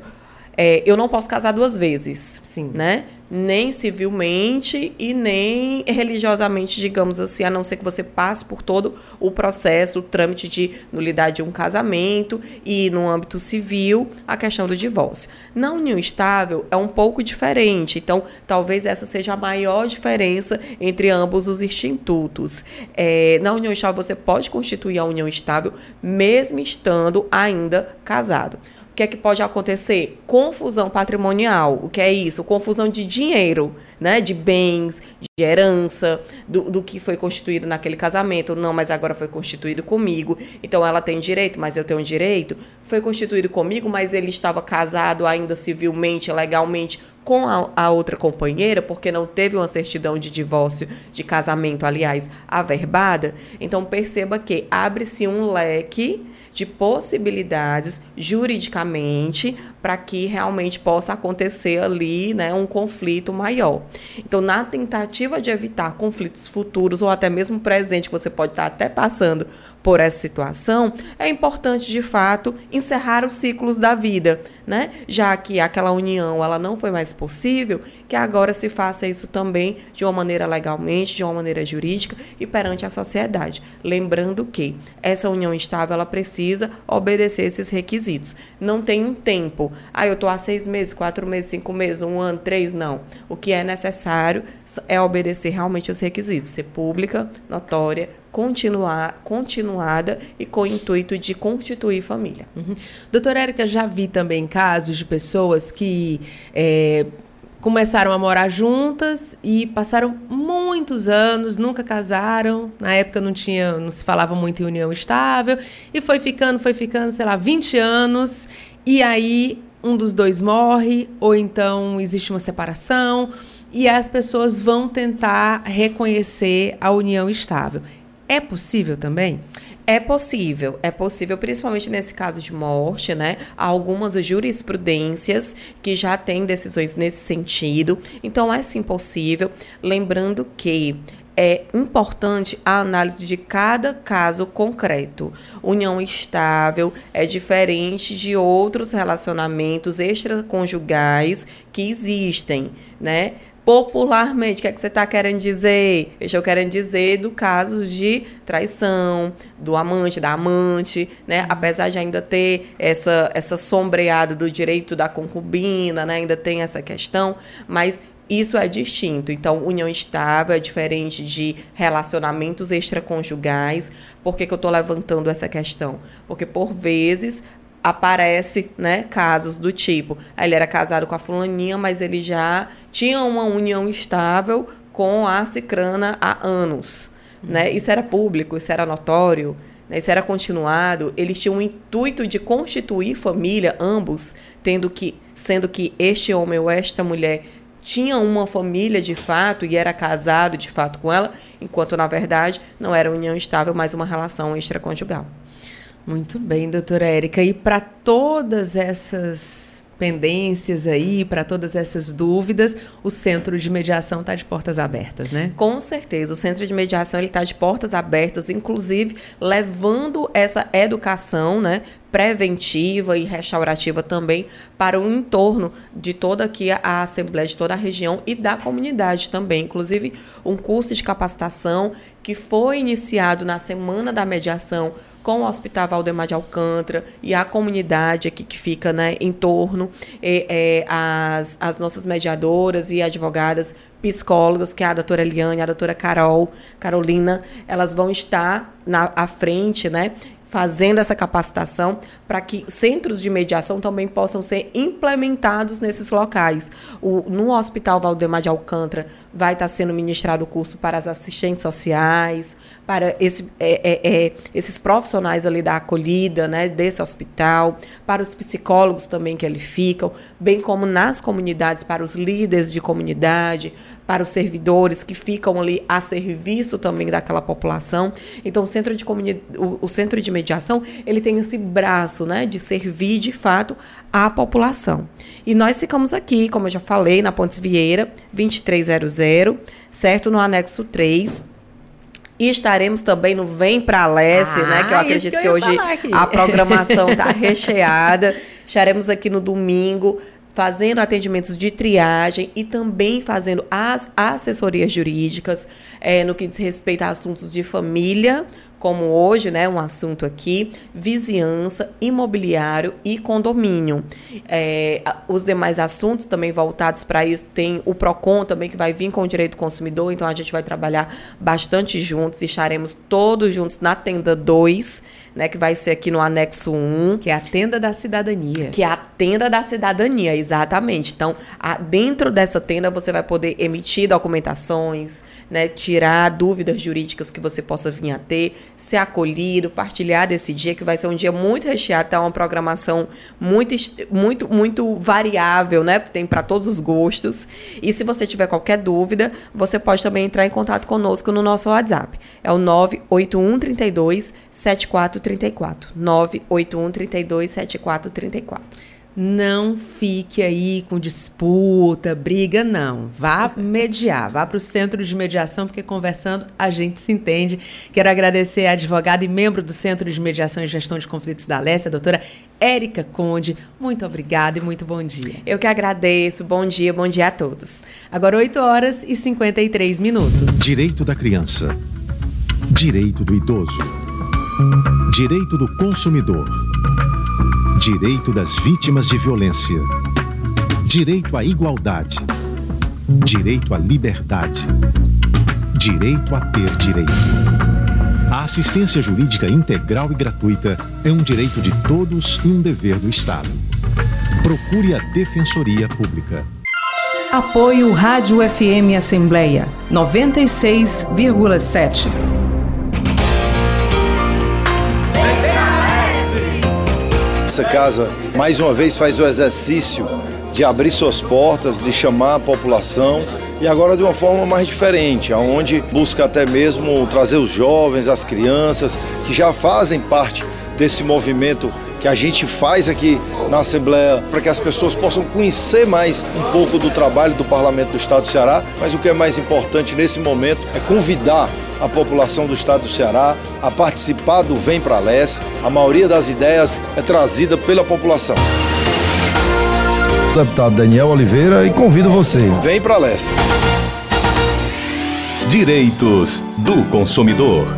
é, eu não posso casar duas vezes, Sim. né? Nem civilmente e nem religiosamente, digamos assim, a não ser que você passe por todo o processo, o trâmite de nulidade de um casamento e no âmbito civil a questão do divórcio. Na união estável é um pouco diferente, então talvez essa seja a maior diferença entre ambos os institutos. É, na união estável você pode constituir a união estável mesmo estando ainda casado que é que pode acontecer? Confusão patrimonial. O que é isso? Confusão de dinheiro, né? De bens, de herança, do, do que foi constituído naquele casamento. Não, mas agora foi constituído comigo. Então ela tem direito, mas eu tenho direito. Foi constituído comigo, mas ele estava casado ainda civilmente, legalmente com a, a outra companheira, porque não teve uma certidão de divórcio, de casamento, aliás, averbada. Então perceba que abre-se um leque de possibilidades juridicamente para que realmente possa acontecer ali né, um conflito maior. Então, na tentativa de evitar conflitos futuros ou até mesmo presente, que você pode estar até passando por essa situação, é importante de fato encerrar os ciclos da vida, né? Já que aquela união ela não foi mais possível, que agora se faça isso também de uma maneira legalmente, de uma maneira jurídica e perante a sociedade. Lembrando que essa união estável ela precisa obedecer esses requisitos. Não tem um tempo. Ah, eu estou há seis meses, quatro meses, cinco meses, um ano, três, não. O que é necessário é obedecer realmente os requisitos, ser pública, notória, continuar, continuada e com o intuito de constituir família. Uhum. Doutora Érica, já vi também casos de pessoas que é, começaram a morar juntas e passaram muitos anos, nunca casaram. Na época não tinha, não se falava muito em união estável e foi ficando, foi ficando, sei lá, 20 anos e aí um dos dois morre ou então existe uma separação e as pessoas vão tentar reconhecer a união estável. É possível também? É possível, é possível, principalmente nesse caso de morte, né? Há algumas jurisprudências que já têm decisões nesse sentido. Então, é sim possível. Lembrando que é importante a análise de cada caso concreto. União estável é diferente de outros relacionamentos extraconjugais que existem, né? popularmente, o que, é que você está querendo dizer? Eu estou querendo dizer do caso de traição, do amante, da amante, né? Apesar de ainda ter essa, essa sombreada do direito da concubina, né? Ainda tem essa questão, mas isso é distinto. Então, união estável é diferente de relacionamentos extraconjugais. Por que, que eu estou levantando essa questão? Porque, por vezes, aparece, né, casos do tipo, ele era casado com a fulaninha, mas ele já tinha uma união estável com a cicrana há anos, uhum. né? Isso era público, isso era notório, né? Isso era continuado. Eles tinham o intuito de constituir família, ambos, tendo que, sendo que este homem ou esta mulher tinha uma família de fato e era casado de fato com ela, enquanto na verdade não era união estável, mas uma relação extraconjugal. Muito bem, doutora Érica. E para todas essas pendências aí, para todas essas dúvidas, o Centro de Mediação está de portas abertas, né? Com certeza, o Centro de Mediação está de portas abertas, inclusive levando essa educação, né, preventiva e restaurativa também para o entorno de toda aqui a Assembleia, de toda a região e da comunidade também. Inclusive, um curso de capacitação que foi iniciado na Semana da Mediação com o Hospital Valdemar de Alcântara e a comunidade aqui que fica né, em torno, e, é, as, as nossas mediadoras e advogadas psicólogas, que é a doutora Eliane, a doutora Carol, Carolina, elas vão estar na à frente, né? Fazendo essa capacitação para que centros de mediação também possam ser implementados nesses locais. O, no Hospital Valdemar de Alcântara vai estar sendo ministrado o curso para as assistentes sociais, para esse, é, é, é, esses profissionais ali da acolhida, né, desse hospital, para os psicólogos também que ali ficam, bem como nas comunidades, para os líderes de comunidade, para os servidores que ficam ali a serviço também daquela população. Então, o centro de, o, o centro de mediação, ele tem esse braço, né, de servir de fato a população. E nós ficamos aqui, como eu já falei, na Pontes Vieira, 2300, certo? No anexo 3, e estaremos também no Vem Pra Leste, ah, né? Que eu acredito que, eu que hoje a programação está recheada. Estaremos aqui no domingo fazendo atendimentos de triagem e também fazendo as assessorias jurídicas é, no que diz respeito a assuntos de família, como hoje, né, um assunto aqui, vizinhança, imobiliário e condomínio. É, os demais assuntos também voltados para isso, tem o PROCON também que vai vir com o direito do consumidor, então a gente vai trabalhar bastante juntos, estaremos todos juntos na tenda 2, né, que vai ser aqui no anexo 1. Que é a tenda da cidadania. Que é a tenda da cidadania, exatamente. Então, a, dentro dessa tenda você vai poder emitir documentações, né, tirar dúvidas jurídicas que você possa vir a ter, ser acolhido, partilhar desse dia, que vai ser um dia muito recheado, tá uma programação muito, muito, muito variável, né? Tem para todos os gostos. E se você tiver qualquer dúvida, você pode também entrar em contato conosco no nosso WhatsApp. É o 981 32 7434. 981 32 7434 não fique aí com disputa, briga, não. Vá mediar, vá para o centro de mediação, porque conversando a gente se entende. Quero agradecer a advogada e membro do Centro de Mediação e Gestão de Conflitos da Alessia, a doutora Érica Conde. Muito obrigada e muito bom dia. Eu que agradeço. Bom dia, bom dia a todos. Agora 8 horas e 53 minutos. Direito da criança. Direito do idoso. Direito do consumidor. Direito das vítimas de violência. Direito à igualdade. Direito à liberdade. Direito a ter direito. A assistência jurídica integral e gratuita é um direito de todos e um dever do Estado. Procure a Defensoria Pública. Apoio Rádio FM Assembleia 96,7. Essa casa, mais uma vez, faz o exercício de abrir suas portas, de chamar a população e agora de uma forma mais diferente, aonde busca até mesmo trazer os jovens, as crianças que já fazem parte desse movimento que a gente faz aqui na Assembleia para que as pessoas possam conhecer mais um pouco do trabalho do Parlamento do Estado do Ceará, mas o que é mais importante nesse momento é convidar a população do estado do Ceará a participar do Vem para Leste. A maioria das ideias é trazida pela população. Deputado Daniel Oliveira e convido você. Vem para Leste. Direitos do consumidor.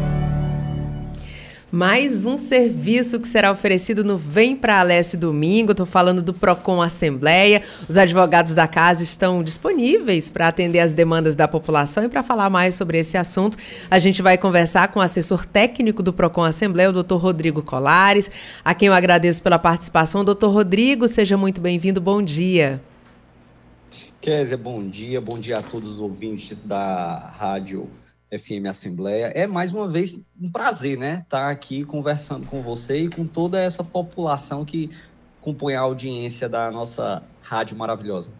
Mais um serviço que será oferecido no Vem para Alesse domingo. Estou falando do Procon Assembleia. Os advogados da casa estão disponíveis para atender as demandas da população e para falar mais sobre esse assunto, a gente vai conversar com o assessor técnico do Procon Assembleia, o doutor Rodrigo Colares, a quem eu agradeço pela participação. Doutor Rodrigo, seja muito bem-vindo. Bom dia. Kézia, bom dia. Bom dia a todos os ouvintes da Rádio FM Assembleia. É mais uma vez um prazer, né, estar tá aqui conversando com você e com toda essa população que compõe a audiência da nossa rádio maravilhosa.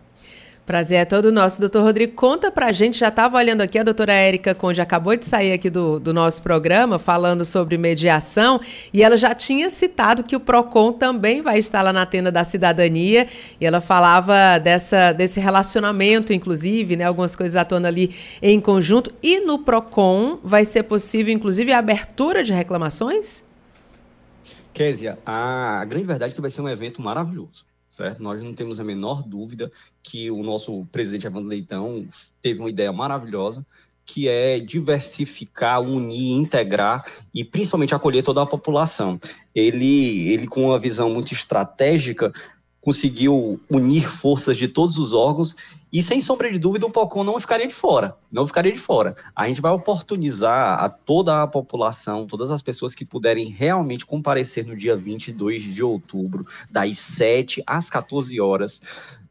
Prazer é todo nosso. Doutor Rodrigo, conta pra gente, já estava olhando aqui, a doutora Érica Conde acabou de sair aqui do, do nosso programa falando sobre mediação e ela já tinha citado que o PROCON também vai estar lá na tenda da cidadania e ela falava dessa, desse relacionamento, inclusive, né, algumas coisas atuando ali em conjunto. E no PROCON vai ser possível, inclusive, a abertura de reclamações? Késia, a grande verdade é que vai ser um evento maravilhoso certo? Nós não temos a menor dúvida que o nosso presidente Evandro Leitão teve uma ideia maravilhosa, que é diversificar, unir, integrar e principalmente acolher toda a população. Ele, ele com uma visão muito estratégica, conseguiu unir forças de todos os órgãos e, sem sombra de dúvida, o POCON não ficaria de fora. Não ficaria de fora. A gente vai oportunizar a toda a população, todas as pessoas que puderem realmente comparecer no dia 22 de outubro, das 7 às 14 horas,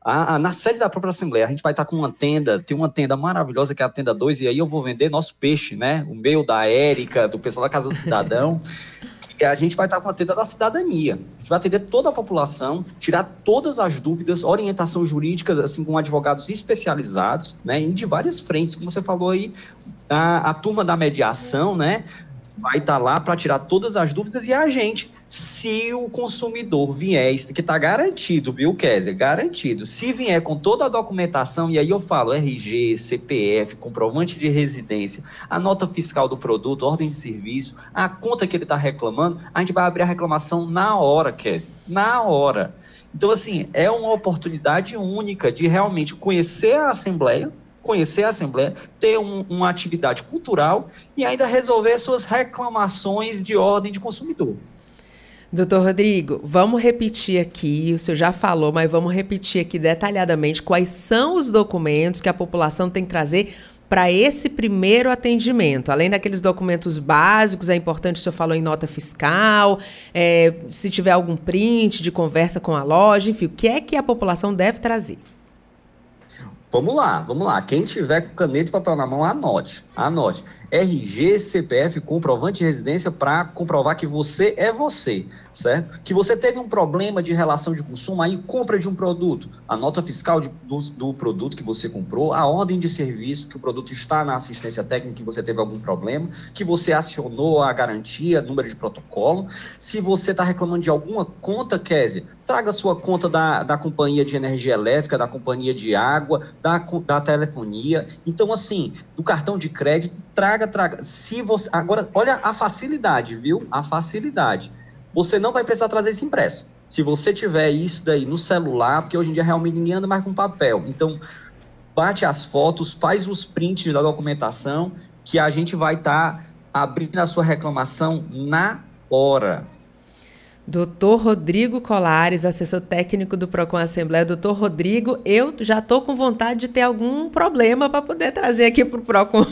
a, a, na sede da própria Assembleia, a gente vai estar com uma tenda, tem uma tenda maravilhosa que é a tenda 2, e aí eu vou vender nosso peixe, né? O meu, da Érica, do pessoal da Casa do Cidadão. a gente vai estar com a tenda da cidadania. A gente vai atender toda a população, tirar todas as dúvidas, orientação jurídica, assim, com advogados especializados, né, de várias frentes, como você falou aí, a, a turma da mediação, né, vai estar tá lá para tirar todas as dúvidas e a gente, se o consumidor vier, que está garantido, viu, Kézia? Garantido. Se vier com toda a documentação, e aí eu falo RG, CPF, comprovante de residência, a nota fiscal do produto, ordem de serviço, a conta que ele está reclamando, a gente vai abrir a reclamação na hora, Kézia. Na hora. Então, assim, é uma oportunidade única de realmente conhecer a Assembleia, conhecer a Assembleia, ter um, uma atividade cultural e ainda resolver suas reclamações de ordem de consumidor. Doutor Rodrigo, vamos repetir aqui, o senhor já falou, mas vamos repetir aqui detalhadamente quais são os documentos que a população tem que trazer para esse primeiro atendimento? Além daqueles documentos básicos, é importante, o senhor falou em nota fiscal, é, se tiver algum print de conversa com a loja, enfim, o que é que a população deve trazer? Vamos lá, vamos lá. Quem tiver com caneta e papel na mão, anote. Anote. RG, CPF, comprovante de residência para comprovar que você é você, certo? Que você teve um problema de relação de consumo, aí compra de um produto, a nota fiscal de, do, do, produto que você comprou, a ordem de serviço que o produto está na assistência técnica que você teve algum problema, que você acionou a garantia, número de protocolo. Se você está reclamando de alguma conta, Kézia, traga sua conta da, da companhia de energia elétrica, da companhia de água, da, da telefonia. Então, assim, do cartão de crédito, traga, traga. Se você agora, olha a facilidade, viu? A facilidade. Você não vai precisar trazer esse impresso. Se você tiver isso daí no celular, porque hoje em dia realmente ninguém anda mais com papel. Então, bate as fotos, faz os prints da documentação, que a gente vai estar tá abrindo a sua reclamação na hora. Doutor Rodrigo Colares, assessor técnico do Procon Assembleia. Doutor Rodrigo, eu já estou com vontade de ter algum problema para poder trazer aqui para o Procon.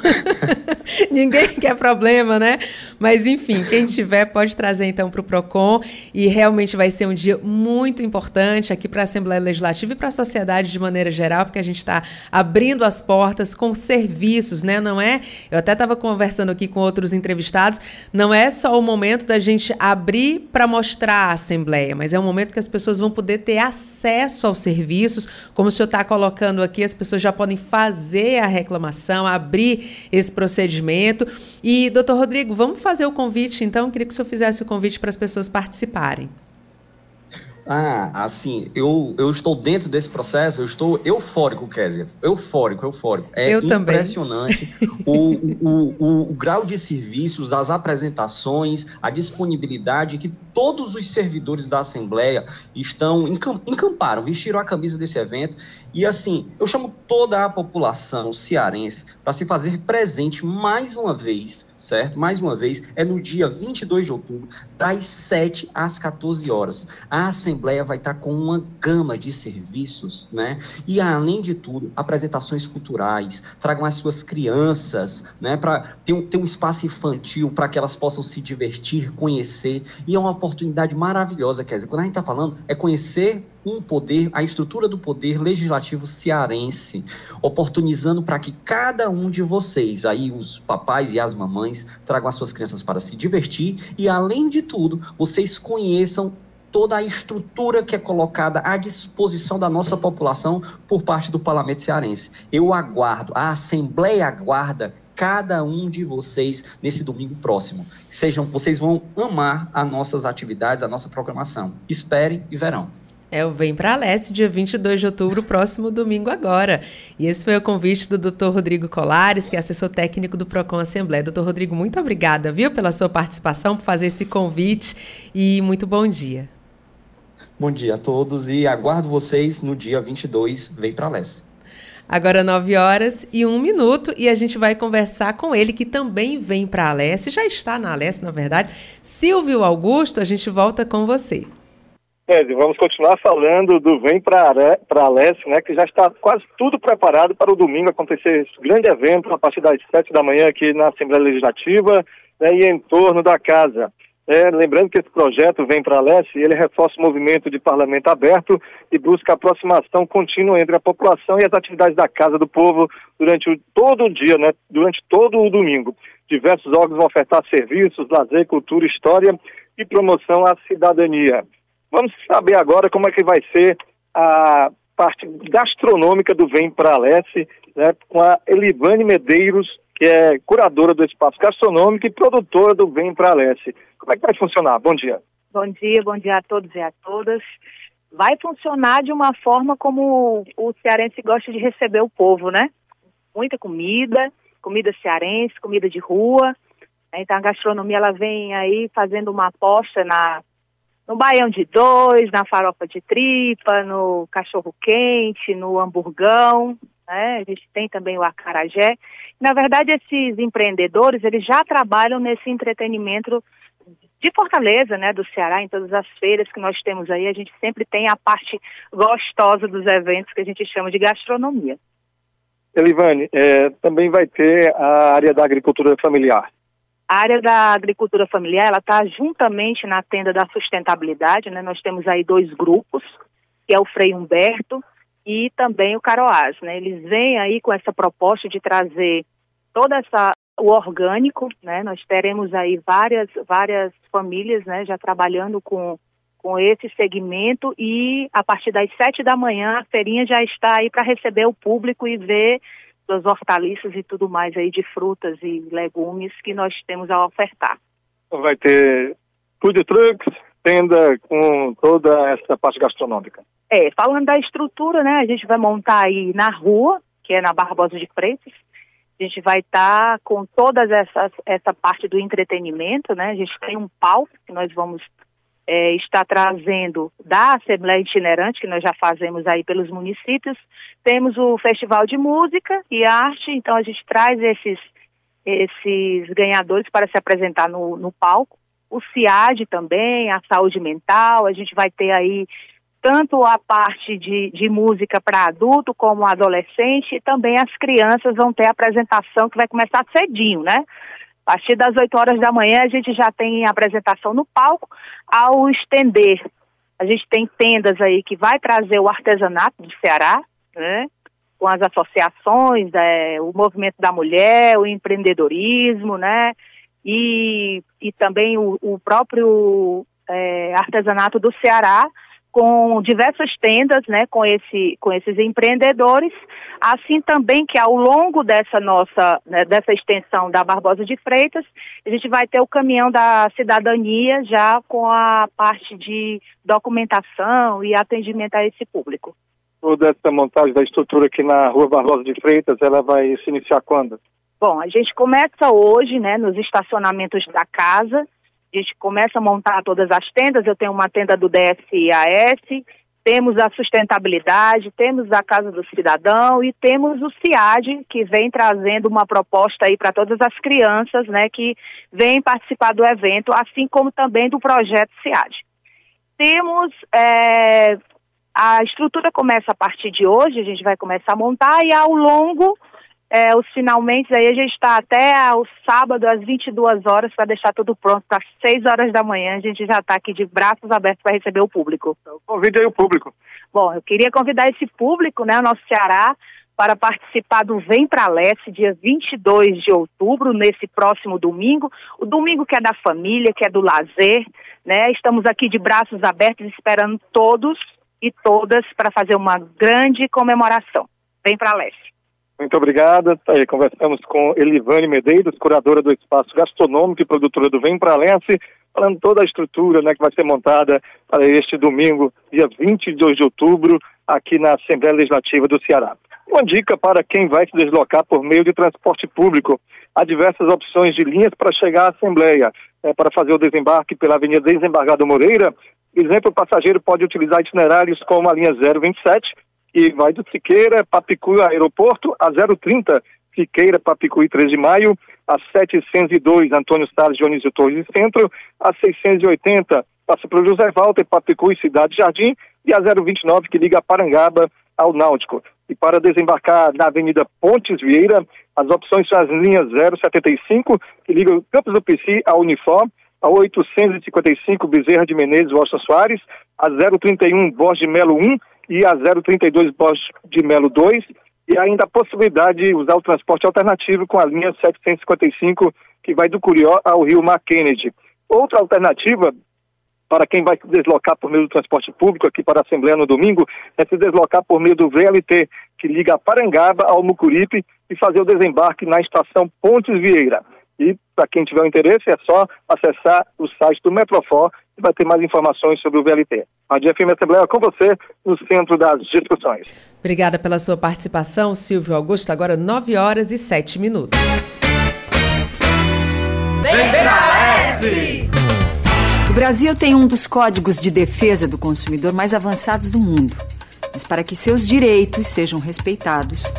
Ninguém quer problema, né? Mas enfim, quem tiver pode trazer então para o Procon e realmente vai ser um dia muito importante aqui para a Assembleia Legislativa e para a sociedade de maneira geral, porque a gente está abrindo as portas com serviços, né? Não é? Eu até estava conversando aqui com outros entrevistados. Não é só o momento da gente abrir para mostrar a Assembleia, mas é um momento que as pessoas vão poder ter acesso aos serviços. Como o senhor está colocando aqui, as pessoas já podem fazer a reclamação, abrir esse procedimento. E, doutor Rodrigo, vamos fazer o convite, então? Queria que o senhor fizesse o convite para as pessoas participarem. Ah, assim, eu, eu estou dentro desse processo, eu estou eufórico, Kézia. Eufórico, eufórico. É eu impressionante o, o, o, o, grau de serviços, as apresentações, a disponibilidade que todos os servidores da Assembleia estão encamparam, vestiram a camisa desse evento. E assim, eu chamo toda a população cearense para se fazer presente mais uma vez, certo? Mais uma vez, é no dia 22 de outubro, das 7 às 14 horas. A Assembleia vai estar com uma gama de serviços, né? E além de tudo, apresentações culturais, tragam as suas crianças, né? Para ter, um, ter um espaço infantil para que elas possam se divertir, conhecer. E é uma oportunidade maravilhosa, quer dizer, quando a gente está falando, é conhecer um poder, a estrutura do poder legislativo cearense, oportunizando para que cada um de vocês, aí os papais e as mamães, tragam as suas crianças para se divertir e, além de tudo, vocês conheçam toda a estrutura que é colocada à disposição da nossa população por parte do parlamento cearense. Eu aguardo, a Assembleia aguarda cada um de vocês nesse domingo próximo. Sejam, vocês vão amar as nossas atividades, a nossa programação. Esperem e verão. É o Vem Pra Leste, dia 22 de outubro, próximo domingo agora. E esse foi o convite do Dr. Rodrigo Colares, que é assessor técnico do Procon Assembleia. Doutor Rodrigo, muito obrigada, viu, pela sua participação, por fazer esse convite e muito bom dia. Bom dia a todos e aguardo vocês no dia 22, Vem Pra Leste. Agora 9 horas e 1 minuto e a gente vai conversar com ele que também vem para a Alesse, já está na Alesse, na verdade. Silvio Augusto, a gente volta com você. É, vamos continuar falando do Vem para a Leste, né, que já está quase tudo preparado para o domingo acontecer esse grande evento a partir das sete da manhã aqui na Assembleia Legislativa né, e em torno da casa. É, lembrando que esse projeto Vem para Leste, ele reforça o movimento de parlamento aberto e busca aproximação contínua entre a população e as atividades da Casa do Povo durante o, todo o dia, né, durante todo o domingo. Diversos órgãos vão ofertar serviços, lazer, cultura, história e promoção à cidadania. Vamos saber agora como é que vai ser a parte gastronômica do Vem para Leste, né, com a Elivane Medeiros, que é curadora do espaço gastronômico e produtora do Vem para Leste. Como é que vai funcionar? Bom dia. Bom dia, bom dia a todos e a todas. Vai funcionar de uma forma como o cearense gosta de receber o povo, né? Muita comida, comida cearense, comida de rua. Então a gastronomia ela vem aí fazendo uma aposta na no baião de dois, na farofa de tripa, no cachorro quente, no hamburgão, né? A gente tem também o acarajé. Na verdade, esses empreendedores, eles já trabalham nesse entretenimento de Fortaleza, né, do Ceará, em todas as feiras que nós temos aí, a gente sempre tem a parte gostosa dos eventos que a gente chama de gastronomia. Elivane, é, também vai ter a área da agricultura familiar. A área da agricultura familiar, ela está juntamente na tenda da sustentabilidade, né? Nós temos aí dois grupos, que é o Frei Humberto e também o Caroás, né? Eles vêm aí com essa proposta de trazer toda essa o orgânico, né? Nós teremos aí várias várias famílias, né, já trabalhando com com esse segmento e a partir das sete da manhã a feirinha já está aí para receber o público e ver das hortaliças e tudo mais aí de frutas e legumes que nós temos a ofertar. Vai ter food trucks, tenda com toda essa parte gastronômica. É, falando da estrutura, né, a gente vai montar aí na rua, que é na Barbosa de Freitas, a gente vai estar tá com todas essa parte do entretenimento, né? A gente tem um palco que nós vamos é, está trazendo da Assembleia Itinerante, que nós já fazemos aí pelos municípios. Temos o Festival de Música e Arte, então a gente traz esses, esses ganhadores para se apresentar no, no palco. O CIAD também, a saúde mental, a gente vai ter aí tanto a parte de, de música para adulto como adolescente, e também as crianças vão ter a apresentação que vai começar cedinho, né? A partir das 8 horas da manhã, a gente já tem apresentação no palco. Ao estender, a gente tem tendas aí que vai trazer o artesanato do Ceará, né? Com as associações, é, o movimento da mulher, o empreendedorismo, né? E, e também o, o próprio é, artesanato do Ceará, com diversas tendas, né, com, esse, com esses empreendedores, assim também que ao longo dessa nossa, né, dessa extensão da Barbosa de Freitas, a gente vai ter o caminhão da cidadania já com a parte de documentação e atendimento a esse público. Toda essa montagem da estrutura aqui na Rua Barbosa de Freitas, ela vai se iniciar quando? Bom, a gente começa hoje, né, nos estacionamentos da casa, gente começa a montar todas as tendas. Eu tenho uma tenda do DSIAS, temos a sustentabilidade, temos a Casa do Cidadão e temos o CIAD, que vem trazendo uma proposta aí para todas as crianças, né, que vêm participar do evento, assim como também do projeto CIAD. Temos é, a estrutura começa a partir de hoje, a gente vai começar a montar e ao longo é, os finalmente, aí a gente está até o sábado às 22 horas para deixar tudo pronto para 6 horas da manhã. A gente já está aqui de braços abertos para receber o público. Então, convide aí o público. Bom, eu queria convidar esse público, né, o nosso Ceará, para participar do Vem Pra Leste, dia 22 de outubro, nesse próximo domingo. O domingo que é da família, que é do lazer, né? Estamos aqui de braços abertos esperando todos e todas para fazer uma grande comemoração. Vem Pra Leste. Muito obrigada. Tá aí, conversamos com Elivane Medeiros, curadora do espaço gastronômico e produtora do Vem Pra Leste, falando toda a estrutura né, que vai ser montada para este domingo, dia 22 de outubro, aqui na Assembleia Legislativa do Ceará. Uma dica para quem vai se deslocar por meio de transporte público. Há diversas opções de linhas para chegar à Assembleia. É, para fazer o desembarque pela Avenida Desembargado Moreira, exemplo, o passageiro pode utilizar itinerários como a linha 027, que vai do Siqueira, Papicuí, Aeroporto, a 030, Siqueira, Papicuí, 3 de Maio, a 702, Antônio Salles, Dionísio Torres Centro, a 680, passa para o José Walter, Papicuí, Cidade Jardim, e a 029, que liga Parangaba ao Náutico. E para desembarcar na Avenida Pontes Vieira, as opções são as linhas 075, que liga Campos do Pici ao Uniforme, a 855 Bezerra de Menezes, Washington Soares, a 031 Borges de Melo 1 e a 032 Borges de Melo 2, e ainda a possibilidade de usar o transporte alternativo com a linha 755, que vai do Curió ao Rio Mar Kennedy. Outra alternativa para quem vai se deslocar por meio do transporte público aqui para a Assembleia no domingo, é se deslocar por meio do VLT, que liga Parangaba ao Mucuripe e fazer o desembarque na estação Pontes Vieira. E para quem tiver interesse, é só acessar o site do Metrofor e vai ter mais informações sobre o VLT. A DFM Assembleia com você no centro das discussões. Obrigada pela sua participação, Silvio Augusto. Agora 9 horas e 7 minutos. Vem O Brasil tem um dos códigos de defesa do consumidor mais avançados do mundo. Mas para que seus direitos sejam respeitados,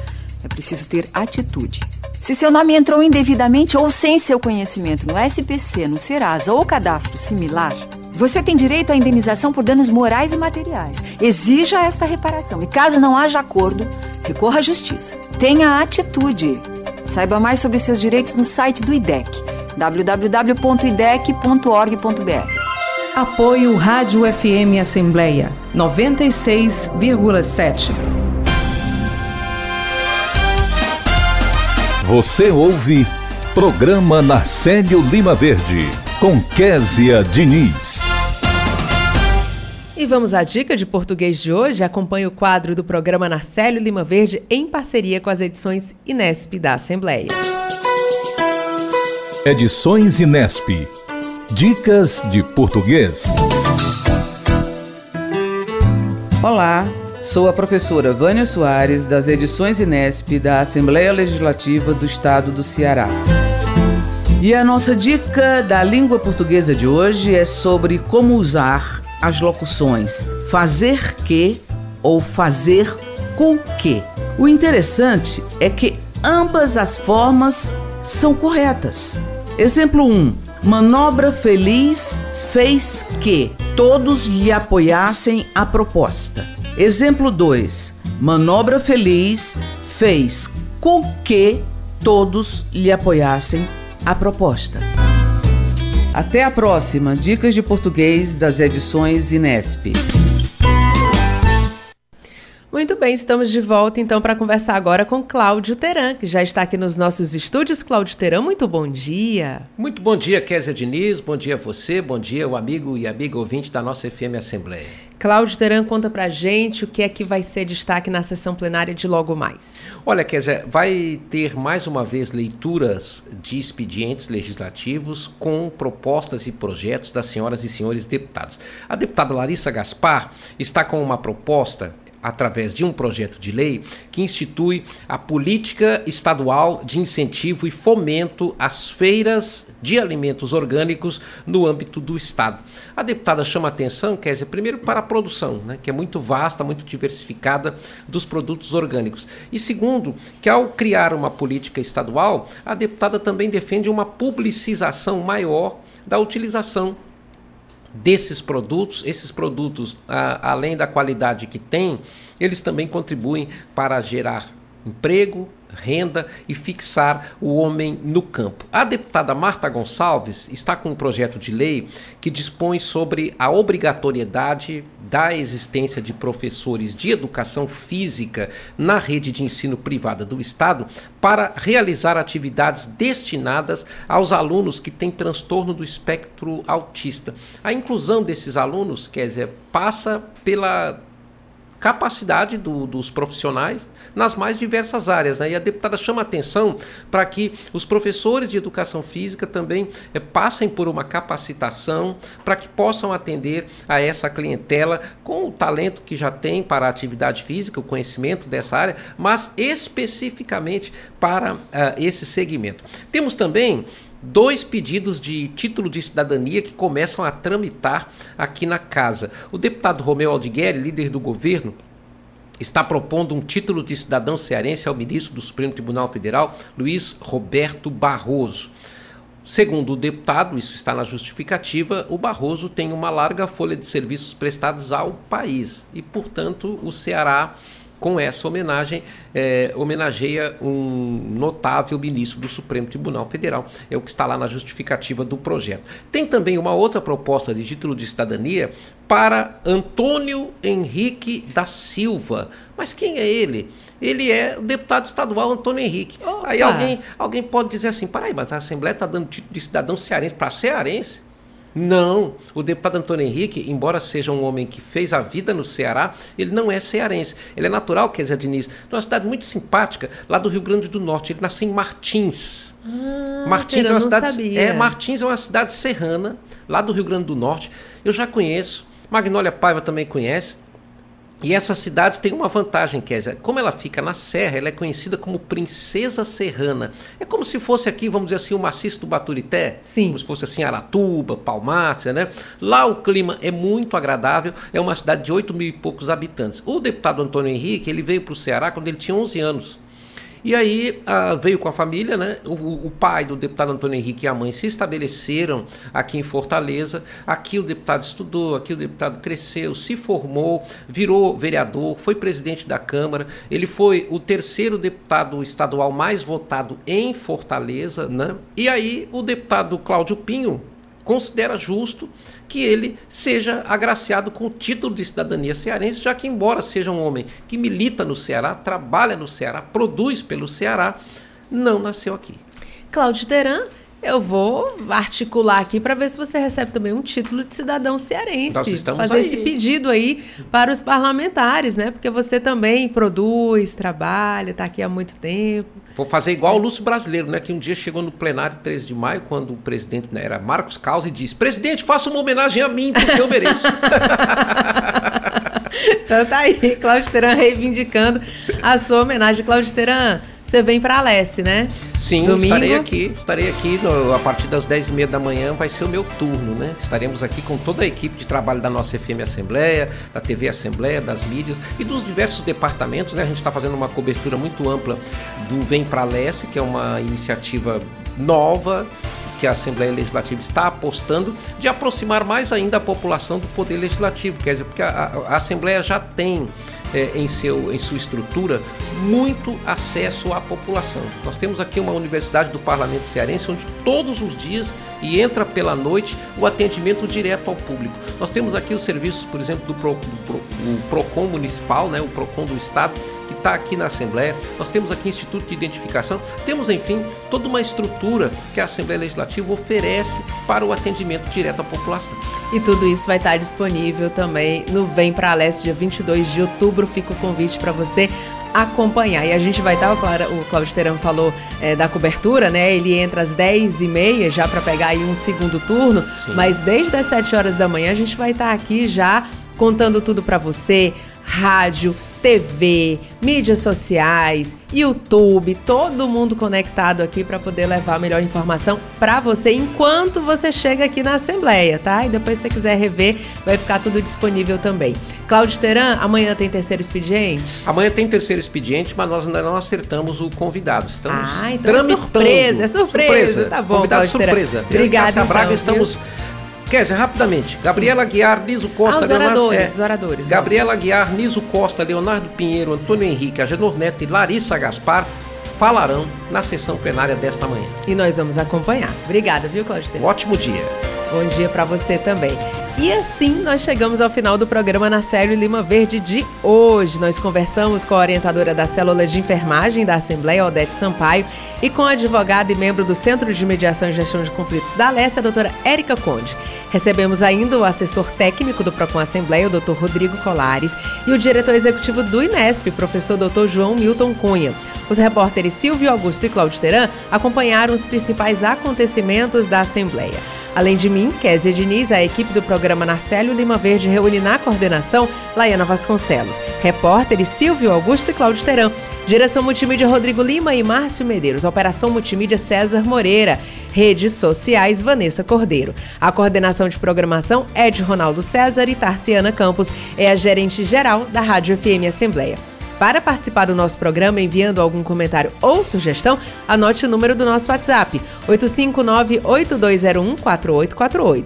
é preciso ter atitude. Se seu nome entrou indevidamente ou sem seu conhecimento no SPC, no Serasa ou cadastro similar, você tem direito à indenização por danos morais e materiais. Exija esta reparação e, caso não haja acordo, recorra à justiça. Tenha atitude. Saiba mais sobre seus direitos no site do IDEC, www.idec.org.br. Apoio Rádio FM Assembleia 96,7. Você ouve Programa Narcélio Lima Verde, com Késia Diniz. E vamos à dica de português de hoje. Acompanhe o quadro do programa Narcélio Lima Verde em parceria com as edições Inesp da Assembleia. Edições Inesp. Dicas de português. Olá, Sou a professora Vânia Soares, das edições Inesp da Assembleia Legislativa do Estado do Ceará. E a nossa dica da língua portuguesa de hoje é sobre como usar as locuções fazer que ou fazer com que. O interessante é que ambas as formas são corretas. Exemplo 1. Manobra feliz fez que todos lhe apoiassem a proposta. Exemplo 2. Manobra Feliz fez com que todos lhe apoiassem a proposta. Até a próxima Dicas de Português das edições Inesp. Muito bem, estamos de volta então para conversar agora com Cláudio Teran, que já está aqui nos nossos estúdios. Cláudio Teran, muito bom dia. Muito bom dia, Kézia Diniz, bom dia a você, bom dia o amigo e amiga ouvinte da nossa FM Assembleia. Cláudio Teran conta pra gente o que é que vai ser destaque na sessão plenária de logo mais. Olha, Kézia, vai ter mais uma vez leituras de expedientes legislativos com propostas e projetos das senhoras e senhores deputados. A deputada Larissa Gaspar está com uma proposta através de um projeto de lei que institui a política estadual de incentivo e fomento às feiras de alimentos orgânicos no âmbito do Estado. A deputada chama atenção, quer dizer, primeiro para a produção, né, que é muito vasta, muito diversificada dos produtos orgânicos. E segundo, que ao criar uma política estadual, a deputada também defende uma publicização maior da utilização desses produtos, esses produtos, além da qualidade que têm, eles também contribuem para gerar emprego renda e fixar o homem no campo. A deputada Marta Gonçalves está com um projeto de lei que dispõe sobre a obrigatoriedade da existência de professores de educação física na rede de ensino privada do Estado para realizar atividades destinadas aos alunos que têm transtorno do espectro autista. A inclusão desses alunos, quer dizer, passa pela capacidade do, dos profissionais nas mais diversas áreas. Né? E a deputada chama atenção para que os professores de educação física também é, passem por uma capacitação para que possam atender a essa clientela com o talento que já tem para a atividade física, o conhecimento dessa área, mas especificamente para uh, esse segmento. Temos também dois pedidos de título de cidadania que começam a tramitar aqui na casa. O deputado Romeu Aldigueri, líder do governo, está propondo um título de cidadão cearense ao ministro do Supremo Tribunal Federal, Luiz Roberto Barroso. Segundo o deputado, isso está na justificativa, o Barroso tem uma larga folha de serviços prestados ao país e, portanto, o Ceará com essa homenagem, é, homenageia um notável ministro do Supremo Tribunal Federal. É o que está lá na justificativa do projeto. Tem também uma outra proposta de título de cidadania para Antônio Henrique da Silva. Mas quem é ele? Ele é o deputado estadual Antônio Henrique. Opa. Aí alguém, alguém pode dizer assim: peraí, mas a Assembleia está dando título de cidadão cearense para cearense? Não, o deputado Antônio Henrique, embora seja um homem que fez a vida no Ceará, ele não é cearense. Ele é natural, quer dizer, Diniz, uma cidade muito simpática, lá do Rio Grande do Norte. Ele nasceu em Martins. Ah, Martins é uma cidade. Sabia. É, Martins é uma cidade serrana, lá do Rio Grande do Norte. Eu já conheço. Magnólia Paiva também conhece. E essa cidade tem uma vantagem, Kézia. Como ela fica na serra, ela é conhecida como Princesa Serrana. É como se fosse aqui, vamos dizer assim, o maciço do Baturité. Sim. Como se fosse assim, Aratuba, Palmácia, né? Lá o clima é muito agradável. É uma cidade de 8 mil e poucos habitantes. O deputado Antônio Henrique, ele veio para o Ceará quando ele tinha 11 anos. E aí ah, veio com a família, né? O, o, pai do deputado Antônio Henrique e a mãe se estabeleceram aqui em Fortaleza. Aqui o deputado estudou, aqui o deputado cresceu, se formou, virou vereador, foi presidente da Câmara. Ele foi o terceiro deputado estadual mais votado em Fortaleza, né? E aí o deputado Cláudio Pinho considera justo que ele seja agraciado com o título de cidadania cearense, já que, embora seja um homem que milita no Ceará, trabalha no Ceará, produz pelo Ceará, não nasceu aqui. Cláudio Teran eu vou articular aqui para ver se você recebe também um título de cidadão cearense. Nós estamos Fazer aí. esse pedido aí para os parlamentares, né? Porque você também produz, trabalha, está aqui há muito tempo. Vou fazer igual o Lúcio Brasileiro, né? Que um dia chegou no plenário 13 de maio, quando o presidente né, era Marcos Causa, e disse: Presidente, faça uma homenagem a mim, porque eu mereço. então tá aí, Cláudio Teran reivindicando a sua homenagem. Cláudio Teran, você vem para a Alesse, né? Sim, Domingo. estarei aqui. Estarei aqui no, a partir das 10h30 da manhã, vai ser o meu turno, né? Estaremos aqui com toda a equipe de trabalho da nossa FM Assembleia, da TV Assembleia, das mídias e dos diversos departamentos, né? A gente está fazendo uma cobertura muito ampla do Vem Pra Leste, que é uma iniciativa nova que a Assembleia Legislativa está apostando de aproximar mais ainda a população do Poder Legislativo, quer dizer, porque a, a Assembleia já tem é, em, seu, em sua estrutura muito acesso à população. Nós temos aqui uma universidade do Parlamento Cearense onde todos os dias e entra pela noite o atendimento direto ao público. Nós temos aqui os serviços, por exemplo, do, Pro, do Pro, PROCON municipal, né, o PROCON do Estado, está aqui na Assembleia. Nós temos aqui Instituto de Identificação. Temos, enfim, toda uma estrutura que a Assembleia Legislativa oferece para o atendimento direto à população. E tudo isso vai estar disponível também no Vem Pra Leste, dia 22 de outubro. Fica o convite para você acompanhar. E a gente vai estar, o Cláudio Terão falou é, da cobertura, né? Ele entra às 10h30 já para pegar aí um segundo turno, Sim. mas desde as 7 horas da manhã a gente vai estar aqui já contando tudo para você, rádio, TV, mídias sociais, YouTube, todo mundo conectado aqui para poder levar a melhor informação para você enquanto você chega aqui na Assembleia, tá? E depois se você quiser rever, vai ficar tudo disponível também. Cláudio Teran, amanhã tem terceiro expediente? Amanhã tem terceiro expediente, mas nós ainda não acertamos o convidado. Estamos ah, então é tramitando. É surpresa, é surpresa. surpresa. Tá bom, Convidado Cláudio surpresa. Obrigada, então, Braga, estamos... Viu? Kézia, rapidamente. Gabriela Sim. Aguiar, Niso Costa, ah, os Leonardo. Oradores, é, os oradores. Gabriela vamos. Aguiar, Niso Costa, Leonardo Pinheiro, Antônio Henrique, Agenor Neto e Larissa Gaspar falarão na sessão plenária desta manhã. E nós vamos acompanhar. Obrigada, viu, Cláudio? Um ótimo dia. Bom dia para você também. E assim nós chegamos ao final do programa na série Lima Verde de hoje. Nós conversamos com a orientadora da Célula de Enfermagem da Assembleia, Odete Sampaio, e com a advogada e membro do Centro de Mediação e Gestão de Conflitos da Alessia, a doutora Érica Conde. Recebemos ainda o assessor técnico do PROCON Assembleia, o doutor Rodrigo Colares, e o diretor executivo do INESP, professor doutor João Milton Cunha. Os repórteres Silvio Augusto e Cláudio Teran acompanharam os principais acontecimentos da Assembleia. Além de mim, Kézia Diniz, a equipe do programa Narcélio Lima Verde reúne na coordenação Laiana Vasconcelos, repórteres Silvio Augusto e Cláudio Teran, direção multimídia Rodrigo Lima e Márcio Medeiros, operação multimídia César Moreira, redes sociais Vanessa Cordeiro. A coordenação de programação é de Ronaldo César e Tarciana Campos, é a gerente geral da Rádio FM Assembleia. Para participar do nosso programa enviando algum comentário ou sugestão, anote o número do nosso WhatsApp: 859-8201-4848.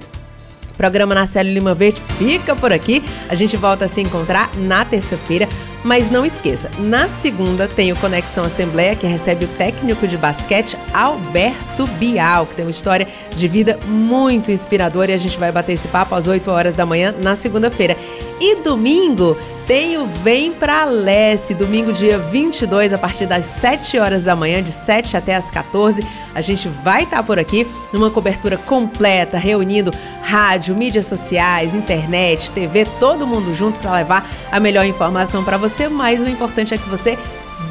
Programa Narcélio Lima Verde fica por aqui. A gente volta a se encontrar na terça-feira. Mas não esqueça, na segunda tem o Conexão Assembleia, que recebe o técnico de basquete Alberto Bial, que tem uma história de vida muito inspiradora e a gente vai bater esse papo às 8 horas da manhã na segunda-feira. E domingo tem o Vem Pra Leste, domingo dia 22, a partir das 7 horas da manhã, de 7 até as 14. A gente vai estar por aqui numa cobertura completa, reunindo rádio, mídias sociais, internet, TV, todo mundo junto para levar a melhor informação para você, mas o importante é que você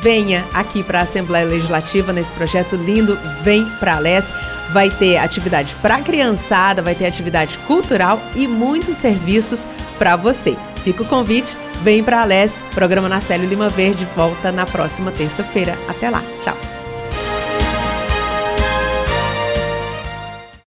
venha aqui para a Assembleia Legislativa nesse projeto lindo Vem Pra Leste. Vai ter atividade para criançada, vai ter atividade cultural e muitos serviços para você. Fica o convite, vem para a programa Narcélio Lima Verde volta na próxima terça-feira. Até lá, tchau!